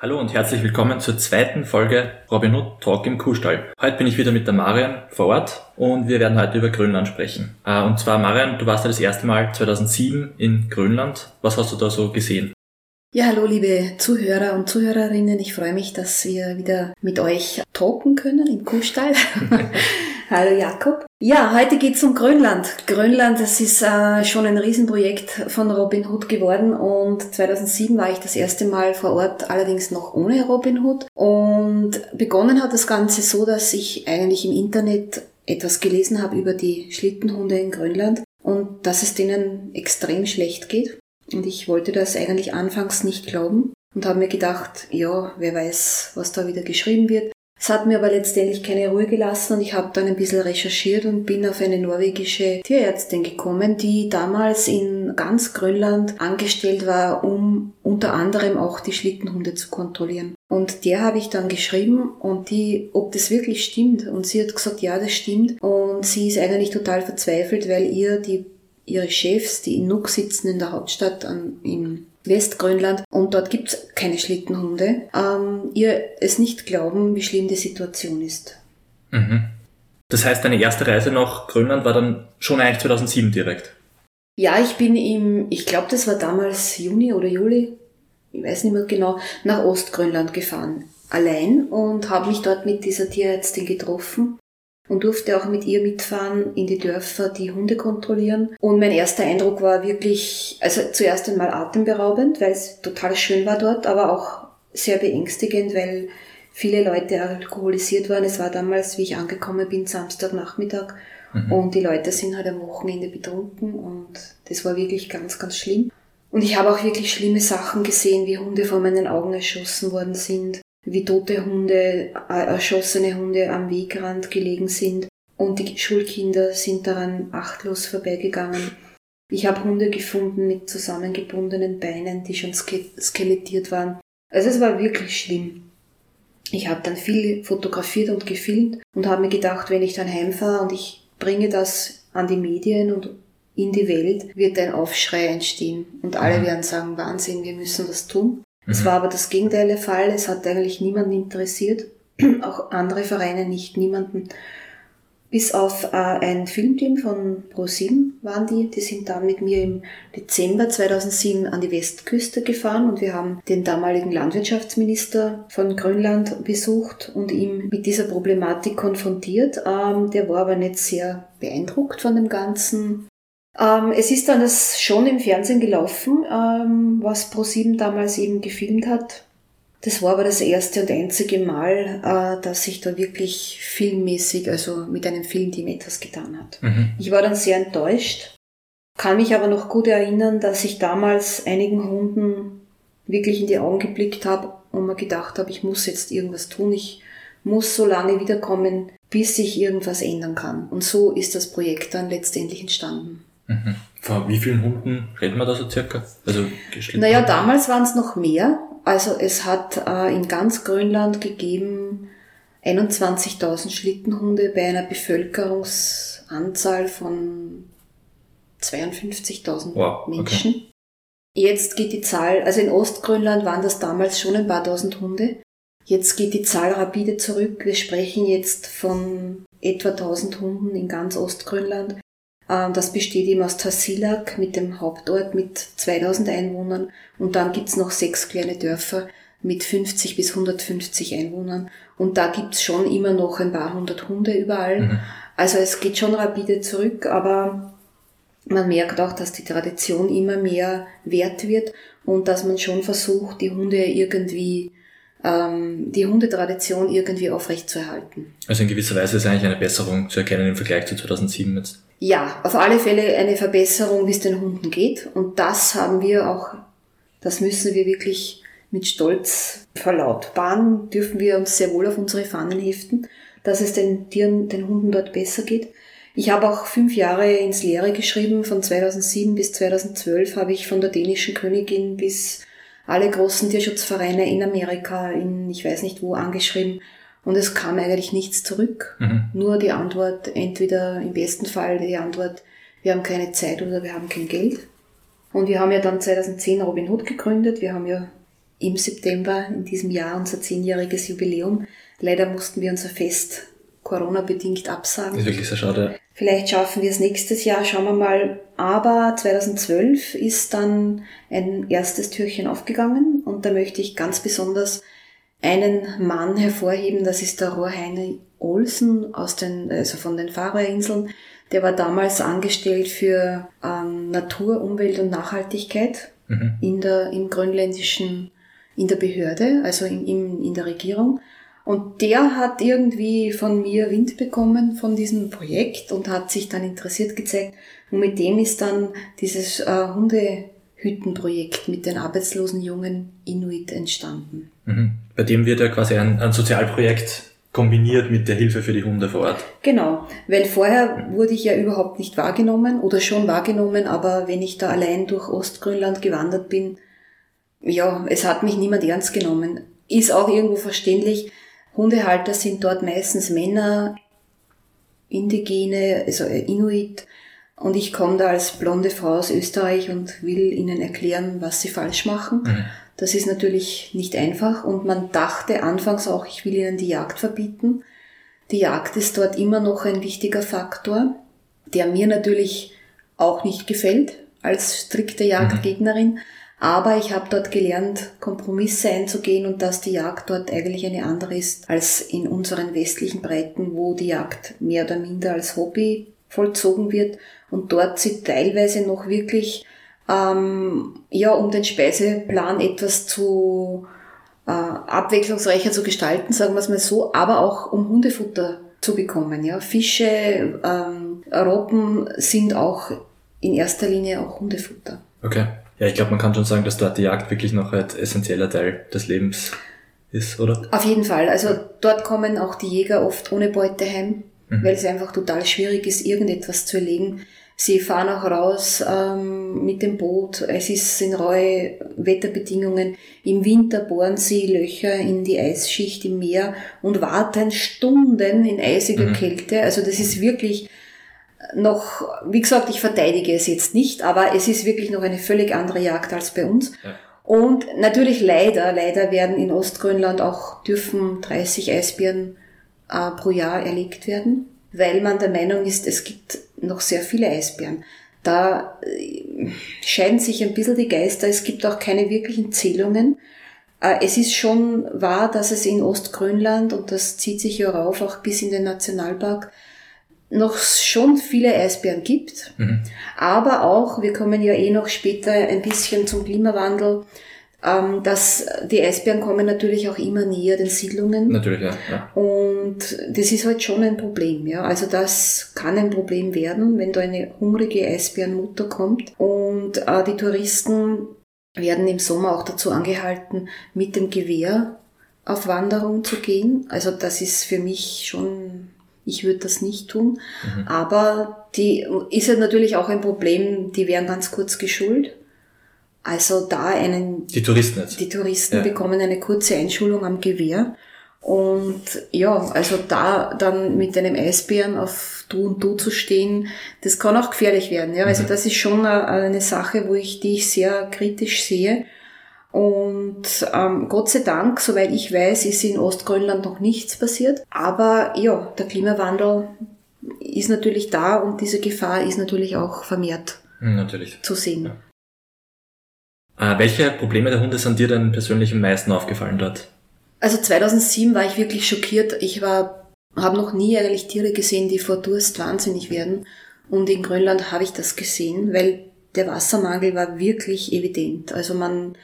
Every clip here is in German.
Hallo und herzlich willkommen zur zweiten Folge Robin Hood Talk im Kuhstall. Heute bin ich wieder mit der Marian vor Ort und wir werden heute über Grönland sprechen. Äh, und zwar, Marian, du warst ja das erste Mal 2007 in Grönland. Was hast du da so gesehen? Ja, hallo liebe Zuhörer und Zuhörerinnen. Ich freue mich, dass wir wieder mit euch talken können im Kuhstall. hallo Jakob. Ja, heute geht's um Grönland. Grönland, das ist äh, schon ein Riesenprojekt von Robin Hood geworden und 2007 war ich das erste Mal vor Ort, allerdings noch ohne Robin Hood. Und begonnen hat das Ganze so, dass ich eigentlich im Internet etwas gelesen habe über die Schlittenhunde in Grönland und dass es denen extrem schlecht geht. Und ich wollte das eigentlich anfangs nicht glauben und habe mir gedacht, ja, wer weiß, was da wieder geschrieben wird. Es hat mir aber letztendlich keine Ruhe gelassen und ich habe dann ein bisschen recherchiert und bin auf eine norwegische Tierärztin gekommen, die damals in ganz Grönland angestellt war, um unter anderem auch die Schlittenhunde zu kontrollieren. Und der habe ich dann geschrieben und die, ob das wirklich stimmt. Und sie hat gesagt, ja, das stimmt. Und sie ist eigentlich total verzweifelt, weil ihr die ihre Chefs, die in Nuuk sitzen, in der Hauptstadt an, in Westgrönland und dort gibt es keine Schlittenhunde, ähm, ihr es nicht glauben, wie schlimm die Situation ist. Mhm. Das heißt, deine erste Reise nach Grönland war dann schon eigentlich 2007 direkt? Ja, ich bin im, ich glaube, das war damals Juni oder Juli, ich weiß nicht mehr genau, nach Ostgrönland gefahren. Allein und habe mich dort mit dieser Tierärztin getroffen und durfte auch mit ihr mitfahren in die Dörfer, die Hunde kontrollieren. Und mein erster Eindruck war wirklich, also zuerst einmal atemberaubend, weil es total schön war dort, aber auch sehr beängstigend, weil viele Leute alkoholisiert waren. Es war damals, wie ich angekommen bin, Samstagnachmittag. Mhm. Und die Leute sind halt am Wochenende betrunken und das war wirklich ganz, ganz schlimm. Und ich habe auch wirklich schlimme Sachen gesehen, wie Hunde vor meinen Augen erschossen worden sind wie tote Hunde, äh, erschossene Hunde am Wegrand gelegen sind und die Schulkinder sind daran achtlos vorbeigegangen. Ich habe Hunde gefunden mit zusammengebundenen Beinen, die schon skelettiert waren. Also es war wirklich schlimm. Ich habe dann viel fotografiert und gefilmt und habe mir gedacht, wenn ich dann heimfahre und ich bringe das an die Medien und in die Welt, wird ein Aufschrei entstehen und alle mhm. werden sagen, Wahnsinn, wir müssen was tun. Es mhm. war aber das Gegenteil der Fall. Es hat eigentlich niemanden interessiert. Auch andere Vereine nicht, niemanden. Bis auf äh, ein Filmteam von ProSieben waren die. Die sind dann mit mir im Dezember 2007 an die Westküste gefahren und wir haben den damaligen Landwirtschaftsminister von Grönland besucht und ihm mit dieser Problematik konfrontiert. Ähm, der war aber nicht sehr beeindruckt von dem Ganzen. Ähm, es ist dann das schon im Fernsehen gelaufen, ähm, was ProSieben damals eben gefilmt hat. Das war aber das erste und einzige Mal, äh, dass sich da wirklich filmmäßig, also mit einem Filmteam etwas getan hat. Mhm. Ich war dann sehr enttäuscht, kann mich aber noch gut erinnern, dass ich damals einigen Hunden wirklich in die Augen geblickt habe und mir gedacht habe, ich muss jetzt irgendwas tun, ich muss so lange wiederkommen, bis sich irgendwas ändern kann. Und so ist das Projekt dann letztendlich entstanden. Mhm. Von wie vielen Hunden reden wir da so circa? Also naja, damals waren es noch mehr. Also es hat äh, in ganz Grönland gegeben 21.000 Schlittenhunde bei einer Bevölkerungsanzahl von 52.000 wow, Menschen. Okay. Jetzt geht die Zahl, also in Ostgrönland waren das damals schon ein paar tausend Hunde. Jetzt geht die Zahl rapide zurück. Wir sprechen jetzt von etwa 1000 Hunden in ganz Ostgrönland. Ähm, das besteht eben aus Tassilak mit dem Hauptort mit 2000 Einwohnern und dann gibt's noch sechs kleine Dörfer mit 50 bis 150 Einwohnern und da gibt's schon immer noch ein paar hundert Hunde überall. Mhm. Also es geht schon rapide zurück, aber man merkt auch, dass die Tradition immer mehr wert wird und dass man schon versucht, die Hunde irgendwie ähm, die Hundetradition irgendwie aufrechtzuerhalten. Also in gewisser Weise ist eigentlich eine Besserung zu erkennen im Vergleich zu 2007 jetzt. Ja, auf alle Fälle eine Verbesserung, wie es den Hunden geht. Und das haben wir auch, das müssen wir wirklich mit Stolz verlautbaren, dürfen wir uns sehr wohl auf unsere Fahnen heften, dass es den Tieren, den Hunden dort besser geht. Ich habe auch fünf Jahre ins Leere geschrieben, von 2007 bis 2012 habe ich von der dänischen Königin bis alle großen Tierschutzvereine in Amerika, in ich weiß nicht wo, angeschrieben. Und es kam eigentlich nichts zurück. Mhm. Nur die Antwort, entweder im besten Fall die Antwort, wir haben keine Zeit oder wir haben kein Geld. Und wir haben ja dann 2010 Robin Hood gegründet. Wir haben ja im September in diesem Jahr unser zehnjähriges Jubiläum. Leider mussten wir unser Fest Corona-bedingt absagen. Das ist wirklich sehr schade. Vielleicht schaffen wir es nächstes Jahr, schauen wir mal. Aber 2012 ist dann ein erstes Türchen aufgegangen und da möchte ich ganz besonders einen Mann hervorheben, das ist der Rohrheine Olsen aus den, also von den Färöerinseln. Der war damals angestellt für ähm, Natur, Umwelt und Nachhaltigkeit mhm. in der, im grönländischen, in der Behörde, also in, in, in der Regierung. Und der hat irgendwie von mir Wind bekommen von diesem Projekt und hat sich dann interessiert gezeigt. Und mit dem ist dann dieses äh, Hundehüttenprojekt mit den arbeitslosen jungen Inuit entstanden. Mhm. Bei dem wird ja quasi ein, ein Sozialprojekt kombiniert mit der Hilfe für die Hunde vor Ort. Genau, weil vorher wurde ich ja überhaupt nicht wahrgenommen oder schon wahrgenommen, aber wenn ich da allein durch Ostgrönland gewandert bin, ja, es hat mich niemand ernst genommen. Ist auch irgendwo verständlich, Hundehalter sind dort meistens Männer, Indigene, also Inuit. Und ich komme da als blonde Frau aus Österreich und will ihnen erklären, was sie falsch machen. Mhm. Das ist natürlich nicht einfach. Und man dachte anfangs auch, ich will ihnen die Jagd verbieten. Die Jagd ist dort immer noch ein wichtiger Faktor, der mir natürlich auch nicht gefällt als strikte mhm. Jagdgegnerin. Aber ich habe dort gelernt, Kompromisse einzugehen und dass die Jagd dort eigentlich eine andere ist als in unseren westlichen Breiten, wo die Jagd mehr oder minder als Hobby vollzogen wird und dort sie teilweise noch wirklich ähm, ja um den Speiseplan etwas zu äh, abwechslungsreicher zu gestalten, sagen wir es mal so, aber auch um Hundefutter zu bekommen. Ja, Fische, ähm, Robben sind auch in erster Linie auch Hundefutter. Okay. Ja, ich glaube, man kann schon sagen, dass dort die Jagd wirklich noch ein essentieller Teil des Lebens ist, oder? Auf jeden Fall. Also dort kommen auch die Jäger oft ohne Beute heim, mhm. weil es einfach total schwierig ist, irgendetwas zu erlegen. Sie fahren auch raus ähm, mit dem Boot. Es ist in raue Wetterbedingungen. Im Winter bohren sie Löcher in die Eisschicht im Meer und warten Stunden in eisiger mhm. Kälte. Also das ist wirklich noch, wie gesagt, ich verteidige es jetzt nicht, aber es ist wirklich noch eine völlig andere Jagd als bei uns. Ja. Und natürlich leider, leider werden in Ostgrönland auch dürfen 30 Eisbären äh, pro Jahr erlegt werden, weil man der Meinung ist, es gibt noch sehr viele Eisbären. Da äh, scheiden sich ein bisschen die Geister. Es gibt auch keine wirklichen Zählungen. Äh, es ist schon wahr, dass es in Ostgrönland, und das zieht sich ja rauf, auch bis in den Nationalpark, noch schon viele Eisbären gibt, mhm. aber auch, wir kommen ja eh noch später ein bisschen zum Klimawandel, ähm, dass die Eisbären kommen natürlich auch immer näher den Siedlungen. Natürlich, ja, ja. Und das ist halt schon ein Problem, ja. Also das kann ein Problem werden, wenn da eine hungrige Eisbärenmutter kommt. Und äh, die Touristen werden im Sommer auch dazu angehalten, mit dem Gewehr auf Wanderung zu gehen. Also das ist für mich schon ich würde das nicht tun. Mhm. Aber die ist ja natürlich auch ein Problem, die werden ganz kurz geschult. Also da einen. Die Touristen jetzt. Die Touristen ja. bekommen eine kurze Einschulung am Gewehr. Und ja, also da dann mit einem Eisbären auf Du und Du zu stehen, das kann auch gefährlich werden. Ja, also mhm. das ist schon eine Sache, wo ich, die ich sehr kritisch sehe. Und ähm, Gott sei Dank, soweit ich weiß, ist in Ostgrönland noch nichts passiert. Aber ja, der Klimawandel ist natürlich da und diese Gefahr ist natürlich auch vermehrt natürlich. zu sehen. Ja. Äh, welche Probleme der Hunde sind dir denn persönlich am meisten aufgefallen dort? Also 2007 war ich wirklich schockiert. Ich war, habe noch nie eigentlich Tiere gesehen, die vor Durst wahnsinnig werden. Und in Grönland habe ich das gesehen, weil der Wassermangel war wirklich evident. Also man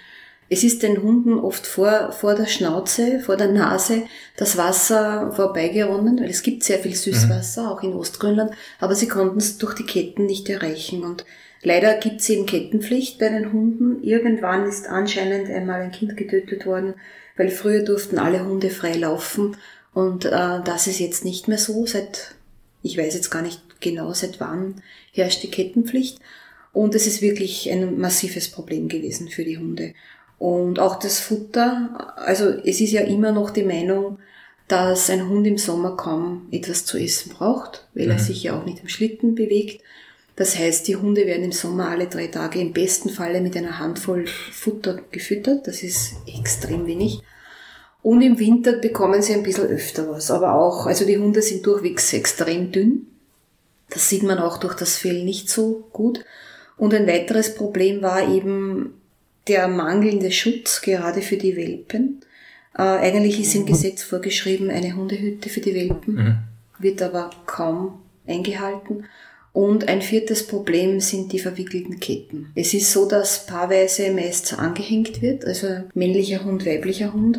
es ist den Hunden oft vor, vor der Schnauze, vor der Nase das Wasser vorbeigeronnen, weil es gibt sehr viel Süßwasser, mhm. auch in Ostgrönland, aber sie konnten es durch die Ketten nicht erreichen. Und leider gibt es eben Kettenpflicht bei den Hunden. Irgendwann ist anscheinend einmal ein Kind getötet worden, weil früher durften alle Hunde frei laufen. Und äh, das ist jetzt nicht mehr so. Seit, ich weiß jetzt gar nicht genau, seit wann herrscht die Kettenpflicht. Und es ist wirklich ein massives Problem gewesen für die Hunde. Und auch das Futter, also es ist ja immer noch die Meinung, dass ein Hund im Sommer kaum etwas zu essen braucht, weil mhm. er sich ja auch nicht im Schlitten bewegt. Das heißt, die Hunde werden im Sommer alle drei Tage im besten Falle mit einer Handvoll Futter gefüttert. Das ist extrem wenig. Und im Winter bekommen sie ein bisschen öfter was. Aber auch, also die Hunde sind durchwegs extrem dünn. Das sieht man auch durch das Fell nicht so gut. Und ein weiteres Problem war eben der mangelnde Schutz, gerade für die Welpen. Äh, eigentlich ist im mhm. Gesetz vorgeschrieben eine Hundehütte für die Welpen, mhm. wird aber kaum eingehalten. Und ein viertes Problem sind die verwickelten Ketten. Es ist so, dass paarweise meist angehängt wird, also männlicher Hund, weiblicher Hund.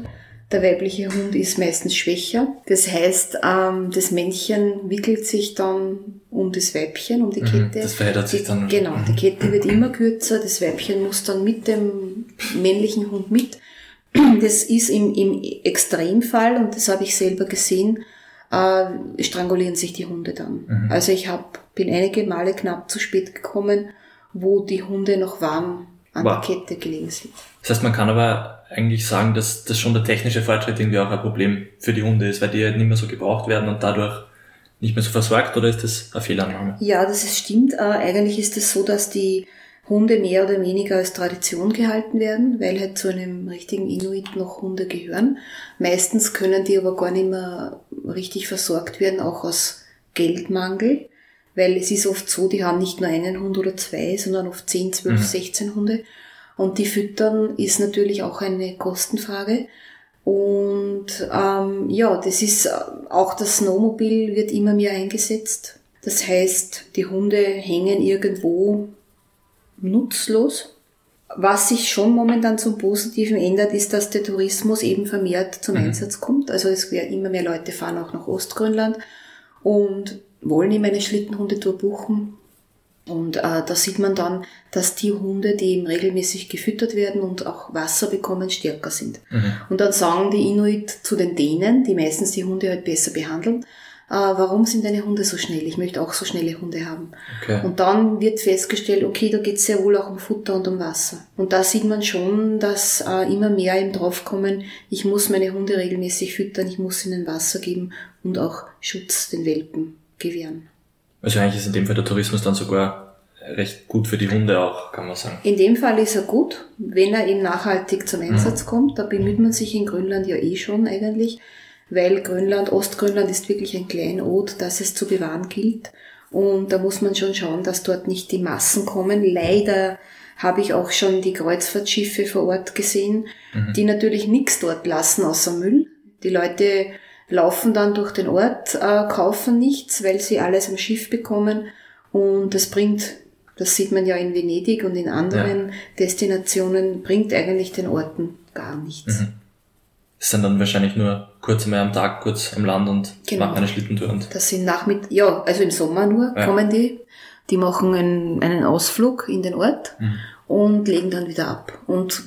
Der weibliche Hund ist meistens schwächer. Das heißt, ähm, das Männchen wickelt sich dann um das Weibchen, um die mhm, Kette. Das verheddert sich dann. Genau, die mhm. Kette wird immer kürzer. Das Weibchen muss dann mit dem männlichen Hund mit. Das ist im, im Extremfall, und das habe ich selber gesehen, äh, strangulieren sich die Hunde dann. Mhm. Also ich hab, bin einige Male knapp zu spät gekommen, wo die Hunde noch warm an wow. der Kette gelegen sind. Das heißt, man kann aber eigentlich sagen, dass, dass schon der technische Fortschritt irgendwie auch ein Problem für die Hunde ist, weil die halt nicht mehr so gebraucht werden und dadurch nicht mehr so versorgt oder ist das eine Fehlannahme? Ja, das ist, stimmt. Äh, eigentlich ist es so, dass die Hunde mehr oder weniger als Tradition gehalten werden, weil halt zu einem richtigen Inuit noch Hunde gehören. Meistens können die aber gar nicht mehr richtig versorgt werden, auch aus Geldmangel, weil es ist oft so, die haben nicht nur einen Hund oder zwei, sondern oft 10, 12, mhm. 16 Hunde. Und die füttern ist natürlich auch eine Kostenfrage. Und ähm, ja, das ist auch das Snowmobil wird immer mehr eingesetzt. Das heißt, die Hunde hängen irgendwo nutzlos. Was sich schon momentan zum Positiven ändert, ist, dass der Tourismus eben vermehrt zum mhm. Einsatz kommt. Also es werden immer mehr Leute fahren auch nach Ostgrönland und wollen eben eine Schlittenhundetour buchen. Und äh, da sieht man dann, dass die Hunde, die eben regelmäßig gefüttert werden und auch Wasser bekommen, stärker sind. Mhm. Und dann sagen die Inuit zu den Dänen, die meistens die Hunde halt besser behandeln, äh, warum sind deine Hunde so schnell? Ich möchte auch so schnelle Hunde haben. Okay. Und dann wird festgestellt, okay, da geht es sehr wohl auch um Futter und um Wasser. Und da sieht man schon, dass äh, immer mehr eben draufkommen, ich muss meine Hunde regelmäßig füttern, ich muss ihnen Wasser geben und auch Schutz den Welpen gewähren. Also eigentlich ist in dem Fall der Tourismus dann sogar recht gut für die Hunde auch, kann man sagen. In dem Fall ist er gut, wenn er eben nachhaltig zum Einsatz mhm. kommt. Da bemüht man sich in Grönland ja eh schon eigentlich weil Grönland, Ostgrönland ist wirklich ein Kleinod, das es zu bewahren gilt. Und da muss man schon schauen, dass dort nicht die Massen kommen. Leider habe ich auch schon die Kreuzfahrtschiffe vor Ort gesehen, mhm. die natürlich nichts dort lassen außer Müll. Die Leute laufen dann durch den Ort, äh, kaufen nichts, weil sie alles am Schiff bekommen. Und das bringt, das sieht man ja in Venedig und in anderen ja. Destinationen, bringt eigentlich den Orten gar nichts. Mhm sind dann wahrscheinlich nur kurz einmal am Tag kurz am Land und genau. machen eine Schlittentour. Und das sind Nachmittag, ja, also im Sommer nur ja. kommen die. Die machen einen, einen Ausflug in den Ort mhm. und legen dann wieder ab. Und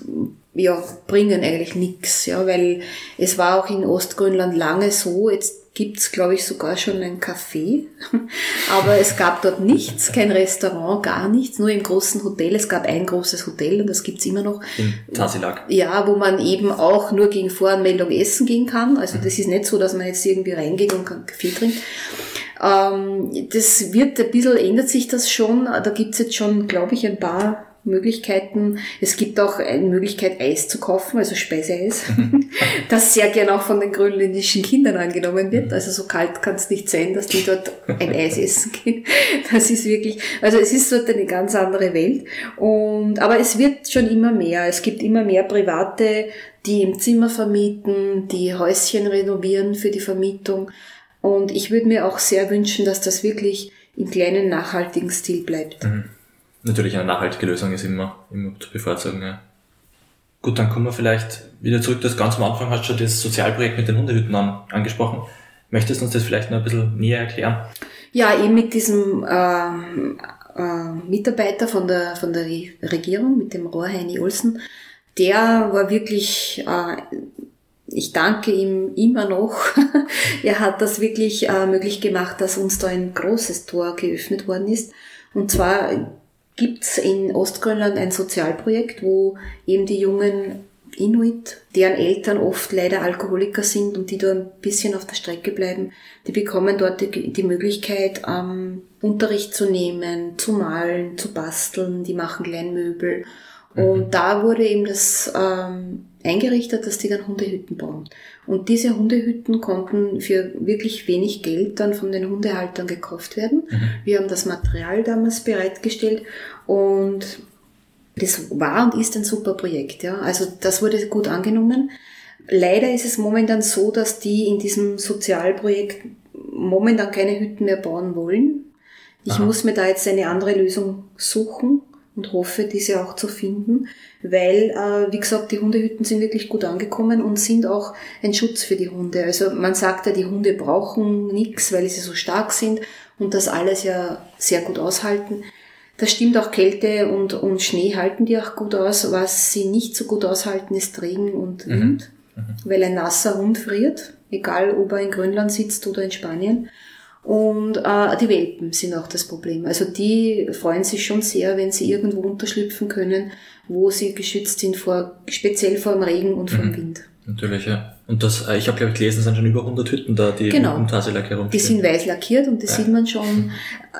ja, bringen eigentlich nichts, ja, weil es war auch in Ostgrönland lange so, jetzt gibt's glaube ich, sogar schon ein Café. Aber es gab dort nichts, kein Restaurant, gar nichts, nur im großen Hotel. Es gab ein großes Hotel und das gibt's immer noch. In Tasilak. Ja, wo man eben auch nur gegen Voranmeldung essen gehen kann. Also mhm. das ist nicht so, dass man jetzt irgendwie reingeht und Kaffee trinkt. Ähm, das wird ein bisschen, ändert sich das schon. Da gibt's jetzt schon, glaube ich, ein paar Möglichkeiten. Es gibt auch eine Möglichkeit, Eis zu kaufen, also Speiseeis, das sehr gern auch von den grönländischen Kindern angenommen wird. Also so kalt kann es nicht sein, dass die dort ein Eis essen gehen. Das ist wirklich, also es ist dort eine ganz andere Welt. Und, aber es wird schon immer mehr. Es gibt immer mehr Private, die im Zimmer vermieten, die Häuschen renovieren für die Vermietung. Und ich würde mir auch sehr wünschen, dass das wirklich im kleinen nachhaltigen Stil bleibt. Mhm natürlich eine nachhaltige Lösung ist immer, immer zu bevorzugen. Ja. Gut, dann kommen wir vielleicht wieder zurück. Das ganz am Anfang hast du das Sozialprojekt mit den Hundehütten an, angesprochen. Möchtest du uns das vielleicht noch ein bisschen näher erklären? Ja, eben mit diesem äh, äh, Mitarbeiter von der, von der Regierung, mit dem Rohrheini Olsen, der war wirklich, äh, ich danke ihm immer noch. er hat das wirklich äh, möglich gemacht, dass uns da ein großes Tor geöffnet worden ist. Und zwar gibt's in Ostgrönland ein Sozialprojekt, wo eben die Jungen Inuit, deren Eltern oft leider Alkoholiker sind und die da ein bisschen auf der Strecke bleiben, die bekommen dort die, die Möglichkeit, ähm, Unterricht zu nehmen, zu malen, zu basteln, die machen Kleinmöbel. Mhm. Und da wurde eben das ähm, eingerichtet, dass die dann Hundehütten bauen. Und diese Hundehütten konnten für wirklich wenig Geld dann von den Hundehaltern gekauft werden. Mhm. Wir haben das Material damals bereitgestellt und das war und ist ein super Projekt, ja. Also das wurde gut angenommen. Leider ist es momentan so, dass die in diesem Sozialprojekt momentan keine Hütten mehr bauen wollen. Ich Aha. muss mir da jetzt eine andere Lösung suchen und hoffe, diese auch zu finden, weil, äh, wie gesagt, die Hundehütten sind wirklich gut angekommen und sind auch ein Schutz für die Hunde. Also man sagt ja, die Hunde brauchen nichts, weil sie so stark sind und das alles ja sehr gut aushalten. Das stimmt auch Kälte und, und Schnee halten die auch gut aus. Was sie nicht so gut aushalten, ist Regen und mhm. Wind, mhm. weil ein nasser Hund friert, egal ob er in Grönland sitzt oder in Spanien. Und äh, die Welpen sind auch das Problem. Also die freuen sich schon sehr, wenn sie irgendwo unterschlüpfen können, wo sie geschützt sind vor, speziell vor dem Regen und vom mhm. Wind. Natürlich, ja. Und das, äh, ich habe glaube ich gelesen, es sind schon über 100 Hütten da, die genau. um Tassilak herumstehen. Die sind weiß lackiert und das ja. sieht man schon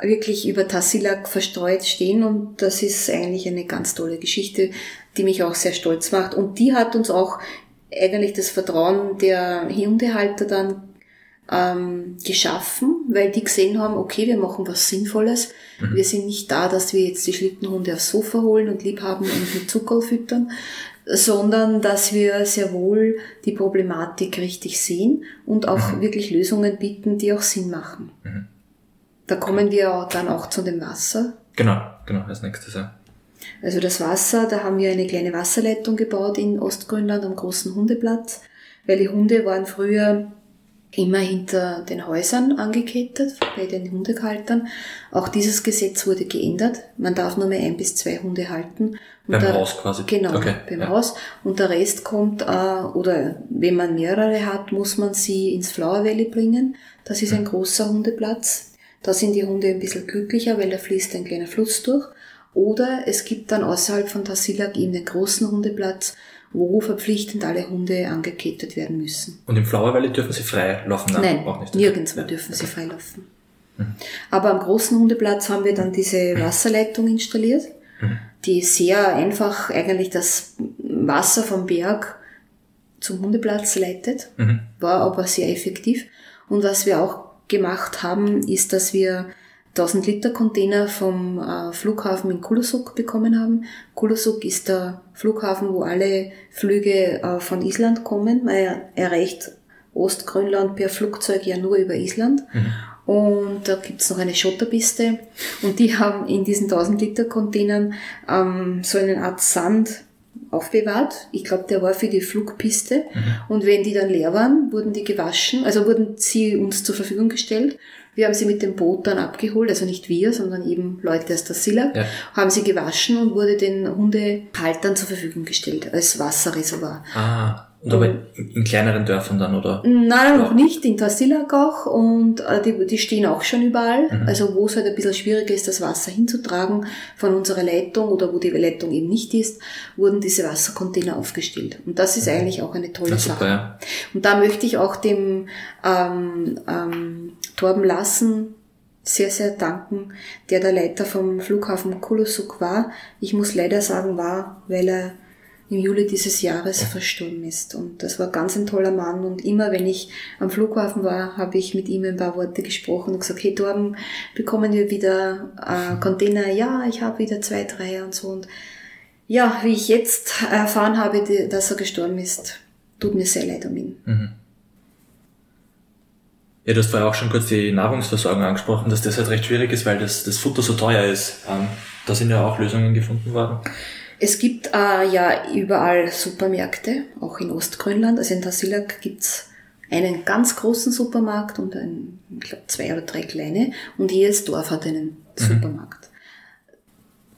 wirklich über Tassilak verstreut stehen und das ist eigentlich eine ganz tolle Geschichte, die mich auch sehr stolz macht. Und die hat uns auch eigentlich das Vertrauen der Hundehalter dann ähm, geschaffen, weil die gesehen haben, okay, wir machen was Sinnvolles. Mhm. Wir sind nicht da, dass wir jetzt die Schlittenhunde aufs Sofa holen und lieb haben und mit Zucker füttern, sondern dass wir sehr wohl die Problematik richtig sehen und auch mhm. wirklich Lösungen bieten, die auch Sinn machen. Mhm. Da kommen wir dann auch zu dem Wasser. Genau, genau, als nächstes, ja. Also das Wasser, da haben wir eine kleine Wasserleitung gebaut in Ostgrönland am großen Hundeplatz, weil die Hunde waren früher immer hinter den Häusern angekettet, bei den Hundehaltern. Auch dieses Gesetz wurde geändert. Man darf nur mehr ein bis zwei Hunde halten. Und beim der, Haus quasi? Genau, okay, beim ja. Haus. Und der Rest kommt, äh, oder wenn man mehrere hat, muss man sie ins Flower Valley bringen. Das ist ein mhm. großer Hundeplatz. Da sind die Hunde ein bisschen glücklicher, weil da fließt ein kleiner Fluss durch. Oder es gibt dann außerhalb von Tassilak eben den großen Hundeplatz, wo verpflichtend alle Hunde angekettet werden müssen. Und im Flower Valley dürfen sie frei laufen? Nein, auch nicht. nirgendwo okay. dürfen sie frei laufen. Mhm. Aber am großen Hundeplatz haben wir dann diese mhm. Wasserleitung installiert, mhm. die sehr einfach eigentlich das Wasser vom Berg zum Hundeplatz leitet, mhm. war aber sehr effektiv. Und was wir auch gemacht haben, ist, dass wir 1000 Liter Container vom äh, Flughafen in Kulusuk bekommen haben. Kulusuk ist der Flughafen, wo alle Flüge äh, von Island kommen. Man erreicht Ostgrönland per Flugzeug ja nur über Island. Mhm. Und da gibt's noch eine Schotterpiste. Und die haben in diesen 1000 Liter Containern ähm, so eine Art Sand aufbewahrt. Ich glaube, der war für die Flugpiste. Mhm. Und wenn die dann leer waren, wurden die gewaschen, also wurden sie uns zur Verfügung gestellt. Wir haben sie mit dem Boot dann abgeholt, also nicht wir, sondern eben Leute aus der Silla, ja. haben sie gewaschen und wurde den Hundehaltern zur Verfügung gestellt als Wasserreservoir. Ah. Und aber in kleineren Dörfern dann, oder? Nein, noch nicht, in Tassilak auch. Und äh, die, die stehen auch schon überall. Mhm. Also wo es halt ein bisschen schwieriger ist, das Wasser hinzutragen von unserer Leitung oder wo die Leitung eben nicht ist, wurden diese Wassercontainer aufgestellt. Und das ist mhm. eigentlich auch eine tolle Sache. Super, ja. Und da möchte ich auch dem ähm, ähm, Torben Lassen sehr, sehr danken, der der Leiter vom Flughafen Kulusuk war. Ich muss leider sagen war, weil er im Juli dieses Jahres verstorben ist. Und das war ganz ein toller Mann. Und immer wenn ich am Flughafen war, habe ich mit ihm ein paar Worte gesprochen und gesagt, hey Torben, bekommen wir wieder äh, Container? Ja, ich habe wieder zwei, drei und so. Und ja, wie ich jetzt erfahren habe, dass er gestorben ist, tut mir sehr leid um ihn. Mhm. Ja, du hast vorher auch schon kurz die Nahrungsversorgung angesprochen, dass das halt recht schwierig ist, weil das, das Futter so teuer ist. Ähm, da sind ja auch Lösungen gefunden worden. Es gibt äh, ja überall Supermärkte, auch in Ostgrönland. Also in Tassilak gibt's einen ganz großen Supermarkt und ein, ich glaube zwei oder drei kleine. Und jedes Dorf hat einen mhm. Supermarkt.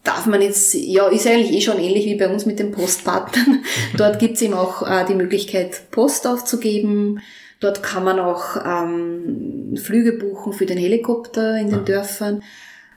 Darf man jetzt, ja, ist eigentlich eh schon ähnlich wie bei uns mit den Postpartnern. Dort gibt's eben auch äh, die Möglichkeit, Post aufzugeben. Dort kann man auch ähm, Flüge buchen für den Helikopter in den ah. Dörfern.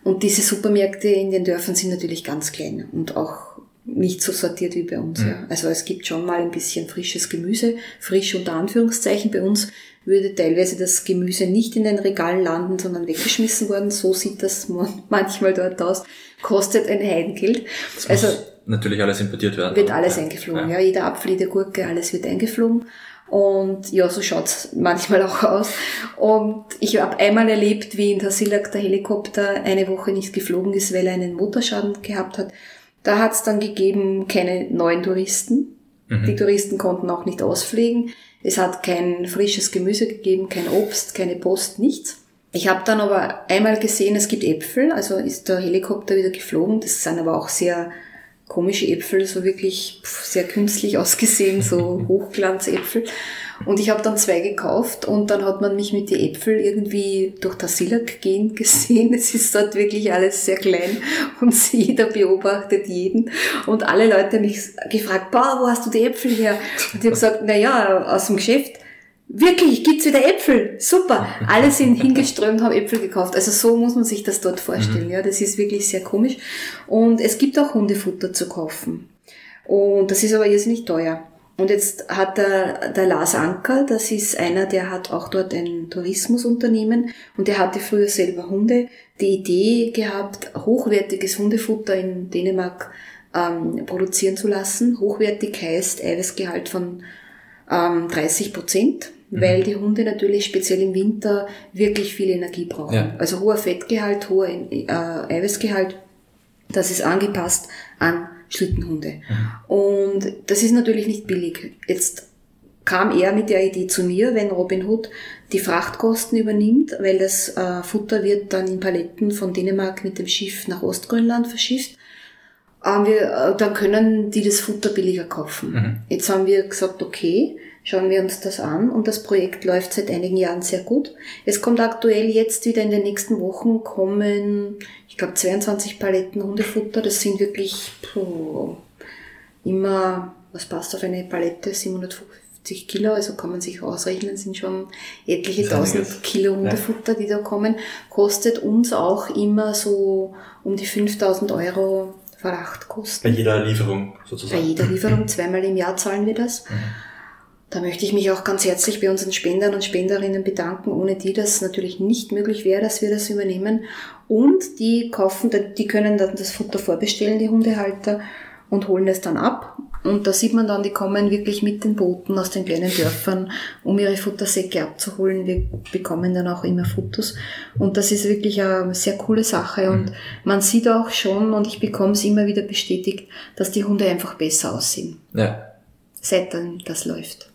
Und diese Supermärkte in den Dörfern sind natürlich ganz klein und auch nicht so sortiert wie bei uns. Mhm. Ja. Also es gibt schon mal ein bisschen frisches Gemüse, frisch unter Anführungszeichen. Bei uns würde teilweise das Gemüse nicht in den Regalen landen, sondern weggeschmissen worden. So sieht das manchmal dort aus. Kostet ein Heidengeld. also natürlich alles importiert werden. Wird alles eingeflogen, ja. ja. Jeder Apfel, jede Gurke, alles wird eingeflogen. Und ja, so schaut's manchmal auch aus. Und ich habe einmal erlebt, wie in Tasilak der Helikopter eine Woche nicht geflogen ist, weil er einen Motorschaden gehabt hat. Da hat's dann gegeben keine neuen Touristen. Mhm. Die Touristen konnten auch nicht ausfliegen. Es hat kein frisches Gemüse gegeben, kein Obst, keine Post, nichts. Ich habe dann aber einmal gesehen, es gibt Äpfel, also ist der Helikopter wieder geflogen. Das sind aber auch sehr komische Äpfel, so wirklich sehr künstlich ausgesehen, so Hochglanzäpfel. Und ich habe dann zwei gekauft und dann hat man mich mit den Äpfel irgendwie durch das Silak gehen gesehen. Es ist dort wirklich alles sehr klein und jeder beobachtet jeden. Und alle Leute haben mich gefragt, boah, wo hast du die Äpfel her? Und ich habe gesagt, na ja, aus dem Geschäft. Wirklich, gibt's wieder Äpfel. Super. Alle sind hingeströmt, haben Äpfel gekauft. Also so muss man sich das dort vorstellen. Mhm. Ja, das ist wirklich sehr komisch. Und es gibt auch Hundefutter zu kaufen. Und das ist aber irrsinnig teuer. Und jetzt hat der, der Lars Anker, das ist einer, der hat auch dort ein Tourismusunternehmen und der hatte früher selber Hunde, die Idee gehabt, hochwertiges Hundefutter in Dänemark ähm, produzieren zu lassen. Hochwertig heißt Eiweißgehalt von ähm, 30 Prozent, mhm. weil die Hunde natürlich speziell im Winter wirklich viel Energie brauchen. Ja. Also hoher Fettgehalt, hoher äh, Eiweißgehalt, das ist angepasst an Schlittenhunde. Mhm. Und das ist natürlich nicht billig. Jetzt kam er mit der Idee zu mir, wenn Robin Hood die Frachtkosten übernimmt, weil das äh, Futter wird dann in Paletten von Dänemark mit dem Schiff nach Ostgrönland verschifft. Haben wir, äh, dann können die das Futter billiger kaufen. Mhm. Jetzt haben wir gesagt, okay, schauen wir uns das an und das Projekt läuft seit einigen Jahren sehr gut. Es kommt aktuell jetzt wieder in den nächsten Wochen kommen, ich glaube 22 Paletten Hundefutter. Das sind wirklich puh, immer, was passt auf eine Palette, 750 Kilo, also kann man sich ausrechnen, sind schon etliche tausend Kilo Hundefutter, die da kommen. Kostet uns auch immer so um die 5000 Euro Frachtkosten. Bei jeder Lieferung sozusagen. Bei jeder Lieferung, zweimal im Jahr zahlen wir das. Mhm. Da möchte ich mich auch ganz herzlich bei unseren Spendern und Spenderinnen bedanken, ohne die das natürlich nicht möglich wäre, dass wir das übernehmen. Und die kaufen, die können dann das Futter vorbestellen, die Hundehalter, und holen es dann ab. Und da sieht man dann, die kommen wirklich mit den Booten aus den kleinen Dörfern, um ihre Futtersäcke abzuholen. Wir bekommen dann auch immer Fotos. Und das ist wirklich eine sehr coole Sache. Und mhm. man sieht auch schon, und ich bekomme es immer wieder bestätigt, dass die Hunde einfach besser aussehen. Ja. Seit dann das läuft.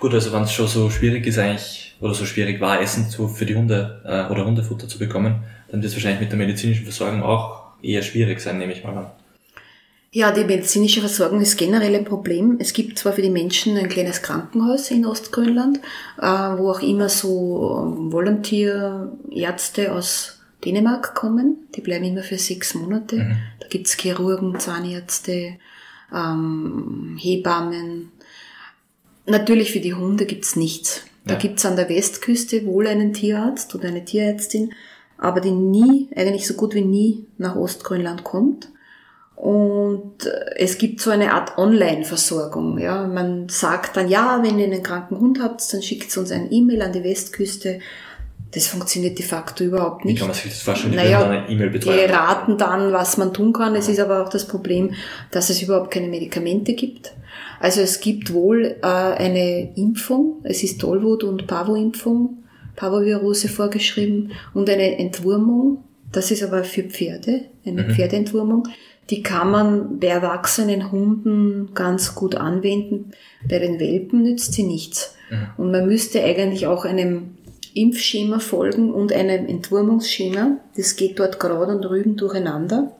Gut, also wenn es schon so schwierig ist eigentlich, oder so schwierig war, Essen zu, für die Hunde äh, oder Hundefutter zu bekommen, dann wird es wahrscheinlich mit der medizinischen Versorgung auch eher schwierig sein, nehme ich mal an. Ja, die medizinische Versorgung ist generell ein Problem. Es gibt zwar für die Menschen ein kleines Krankenhaus in Ostgrönland, äh, wo auch immer so ähm, Volunteerärzte aus Dänemark kommen. Die bleiben immer für sechs Monate. Mhm. Da gibt's Chirurgen, Zahnärzte, ähm, Hebammen, Natürlich für die Hunde gibt's nichts. Da ja. gibt's an der Westküste wohl einen Tierarzt oder eine Tierärztin, aber die nie, eigentlich so gut wie nie nach Ostgrönland kommt. Und es gibt so eine Art Online-Versorgung. Ja. Man sagt dann, ja, wenn ihr einen kranken Hund habt, dann schickt uns ein E-Mail an die Westküste. Das funktioniert de facto überhaupt nicht. Wie kann man sich das vorstellen? Naja, E-Mail Die raten dann, was man tun kann. Es ist aber auch das Problem, dass es überhaupt keine Medikamente gibt. Also es gibt wohl äh, eine Impfung, es ist Tollwut- und Pavo-Impfung, Pavovirose vorgeschrieben und eine Entwurmung, das ist aber für Pferde, eine mhm. Pferdeentwurmung. Die kann man bei erwachsenen Hunden ganz gut anwenden. Bei den Welpen nützt sie nichts. Mhm. Und man müsste eigentlich auch einem Impfschema folgen und einem Entwurmungsschema. Das geht dort gerade und rüben durcheinander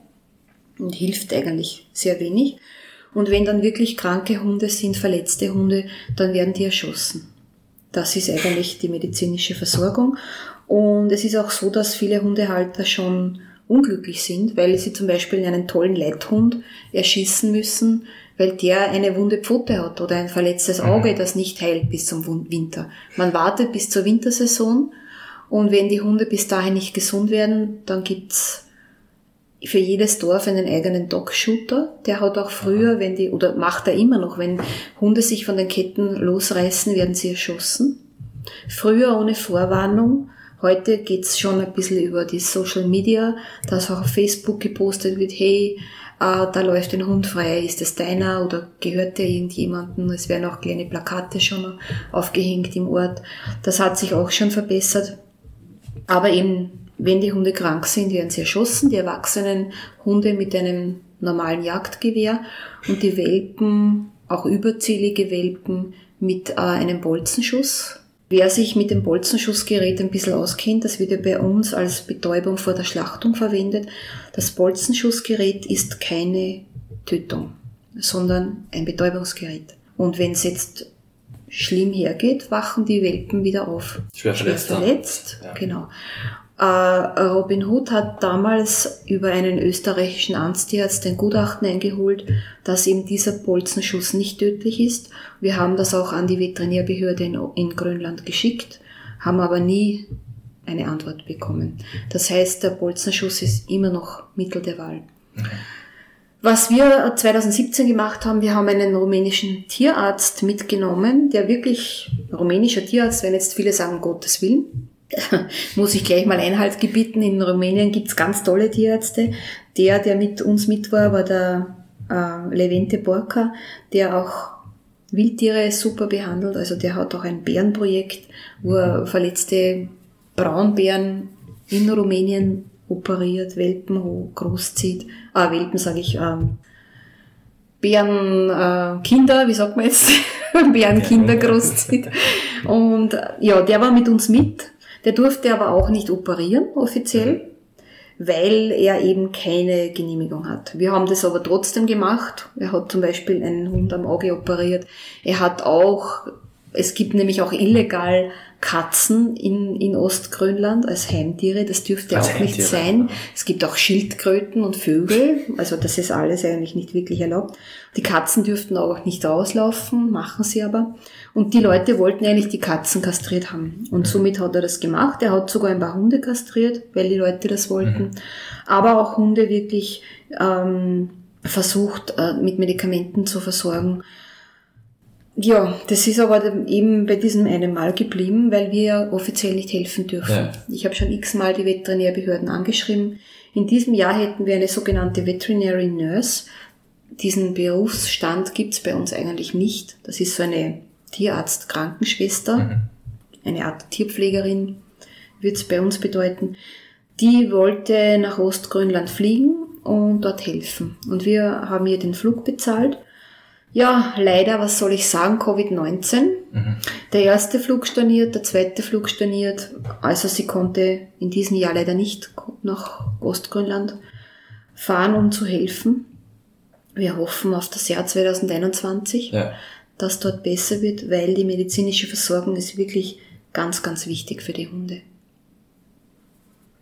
und hilft eigentlich sehr wenig. Und wenn dann wirklich kranke Hunde sind, verletzte Hunde, dann werden die erschossen. Das ist eigentlich die medizinische Versorgung. Und es ist auch so, dass viele Hundehalter schon unglücklich sind, weil sie zum Beispiel einen tollen Leithund erschießen müssen, weil der eine wunde Pfote hat oder ein verletztes mhm. Auge, das nicht heilt bis zum Winter. Man wartet bis zur Wintersaison und wenn die Hunde bis dahin nicht gesund werden, dann gibt's für jedes Dorf einen eigenen Dog-Shooter. Der hat auch früher, wenn die, oder macht er immer noch, wenn Hunde sich von den Ketten losreißen, werden sie erschossen. Früher ohne Vorwarnung. Heute geht's schon ein bisschen über die Social Media, dass auch auf Facebook gepostet wird, hey, äh, da läuft ein Hund frei, ist es deiner oder gehört der irgendjemandem? Es werden auch kleine Plakate schon aufgehängt im Ort. Das hat sich auch schon verbessert. Aber eben wenn die Hunde krank sind, werden sie erschossen, die erwachsenen Hunde mit einem normalen Jagdgewehr und die Welpen, auch überzählige Welpen, mit äh, einem Bolzenschuss. Wer sich mit dem Bolzenschussgerät ein bisschen auskennt, das wird ja bei uns als Betäubung vor der Schlachtung verwendet. Das Bolzenschussgerät ist keine Tötung, sondern ein Betäubungsgerät. Und wenn es jetzt schlimm hergeht, wachen die Welpen wieder auf. Schwer verletzt. Schwer verletzt, ja. genau. Äh, Robin Hood hat damals über einen österreichischen Arztierarzt ein Gutachten eingeholt, dass eben dieser Bolzenschuss nicht tödlich ist. Wir haben das auch an die Veterinärbehörde in, in Grönland geschickt, haben aber nie eine Antwort bekommen. Das heißt, der Bolzenschuss ist immer noch Mittel der Wahl. Was wir 2017 gemacht haben, wir haben einen rumänischen Tierarzt mitgenommen, der wirklich, rumänischer Tierarzt, wenn jetzt viele sagen, Gottes Willen, muss ich gleich mal Einhalt gebieten. In Rumänien gibt's ganz tolle Tierärzte. Der, der mit uns mit war, war der äh, Levente Borca, der auch Wildtiere super behandelt. Also der hat auch ein Bärenprojekt, wo er verletzte Braunbären in Rumänien operiert, Welpen großzieht. Ah, Welpen sage ich, ähm, Bärenkinder, äh, wie sagt man jetzt? Bärenkinder großzieht. Und ja, der war mit uns mit der durfte aber auch nicht operieren offiziell, weil er eben keine Genehmigung hat. Wir haben das aber trotzdem gemacht. Er hat zum Beispiel einen Hund am Auge operiert. Er hat auch, es gibt nämlich auch illegal Katzen in, in Ostgrönland als Heimtiere. Das dürfte als auch nicht sein. Es gibt auch Schildkröten und Vögel. Also das ist alles eigentlich nicht wirklich erlaubt. Die Katzen dürften auch nicht rauslaufen, machen sie aber. Und die Leute wollten eigentlich die Katzen kastriert haben. Und somit hat er das gemacht. Er hat sogar ein paar Hunde kastriert, weil die Leute das wollten. Mhm. Aber auch Hunde wirklich ähm, versucht, äh, mit Medikamenten zu versorgen. Ja, das ist aber eben bei diesem einen Mal geblieben, weil wir offiziell nicht helfen dürfen. Ja. Ich habe schon x-mal die Veterinärbehörden angeschrieben. In diesem Jahr hätten wir eine sogenannte Veterinary Nurse. Diesen Berufsstand gibt's bei uns eigentlich nicht. Das ist so eine Tierarzt-Krankenschwester, mhm. eine Art Tierpflegerin, wird es bei uns bedeuten. Die wollte nach Ostgrönland fliegen und dort helfen. Und wir haben ihr den Flug bezahlt ja, leider, was soll ich sagen, Covid-19. Mhm. Der erste Flug storniert, der zweite Flug storniert. Also sie konnte in diesem Jahr leider nicht nach Ostgrönland fahren, um zu helfen. Wir hoffen auf das Jahr 2021, ja. Dass dort besser wird, weil die medizinische Versorgung ist wirklich ganz, ganz wichtig für die Hunde.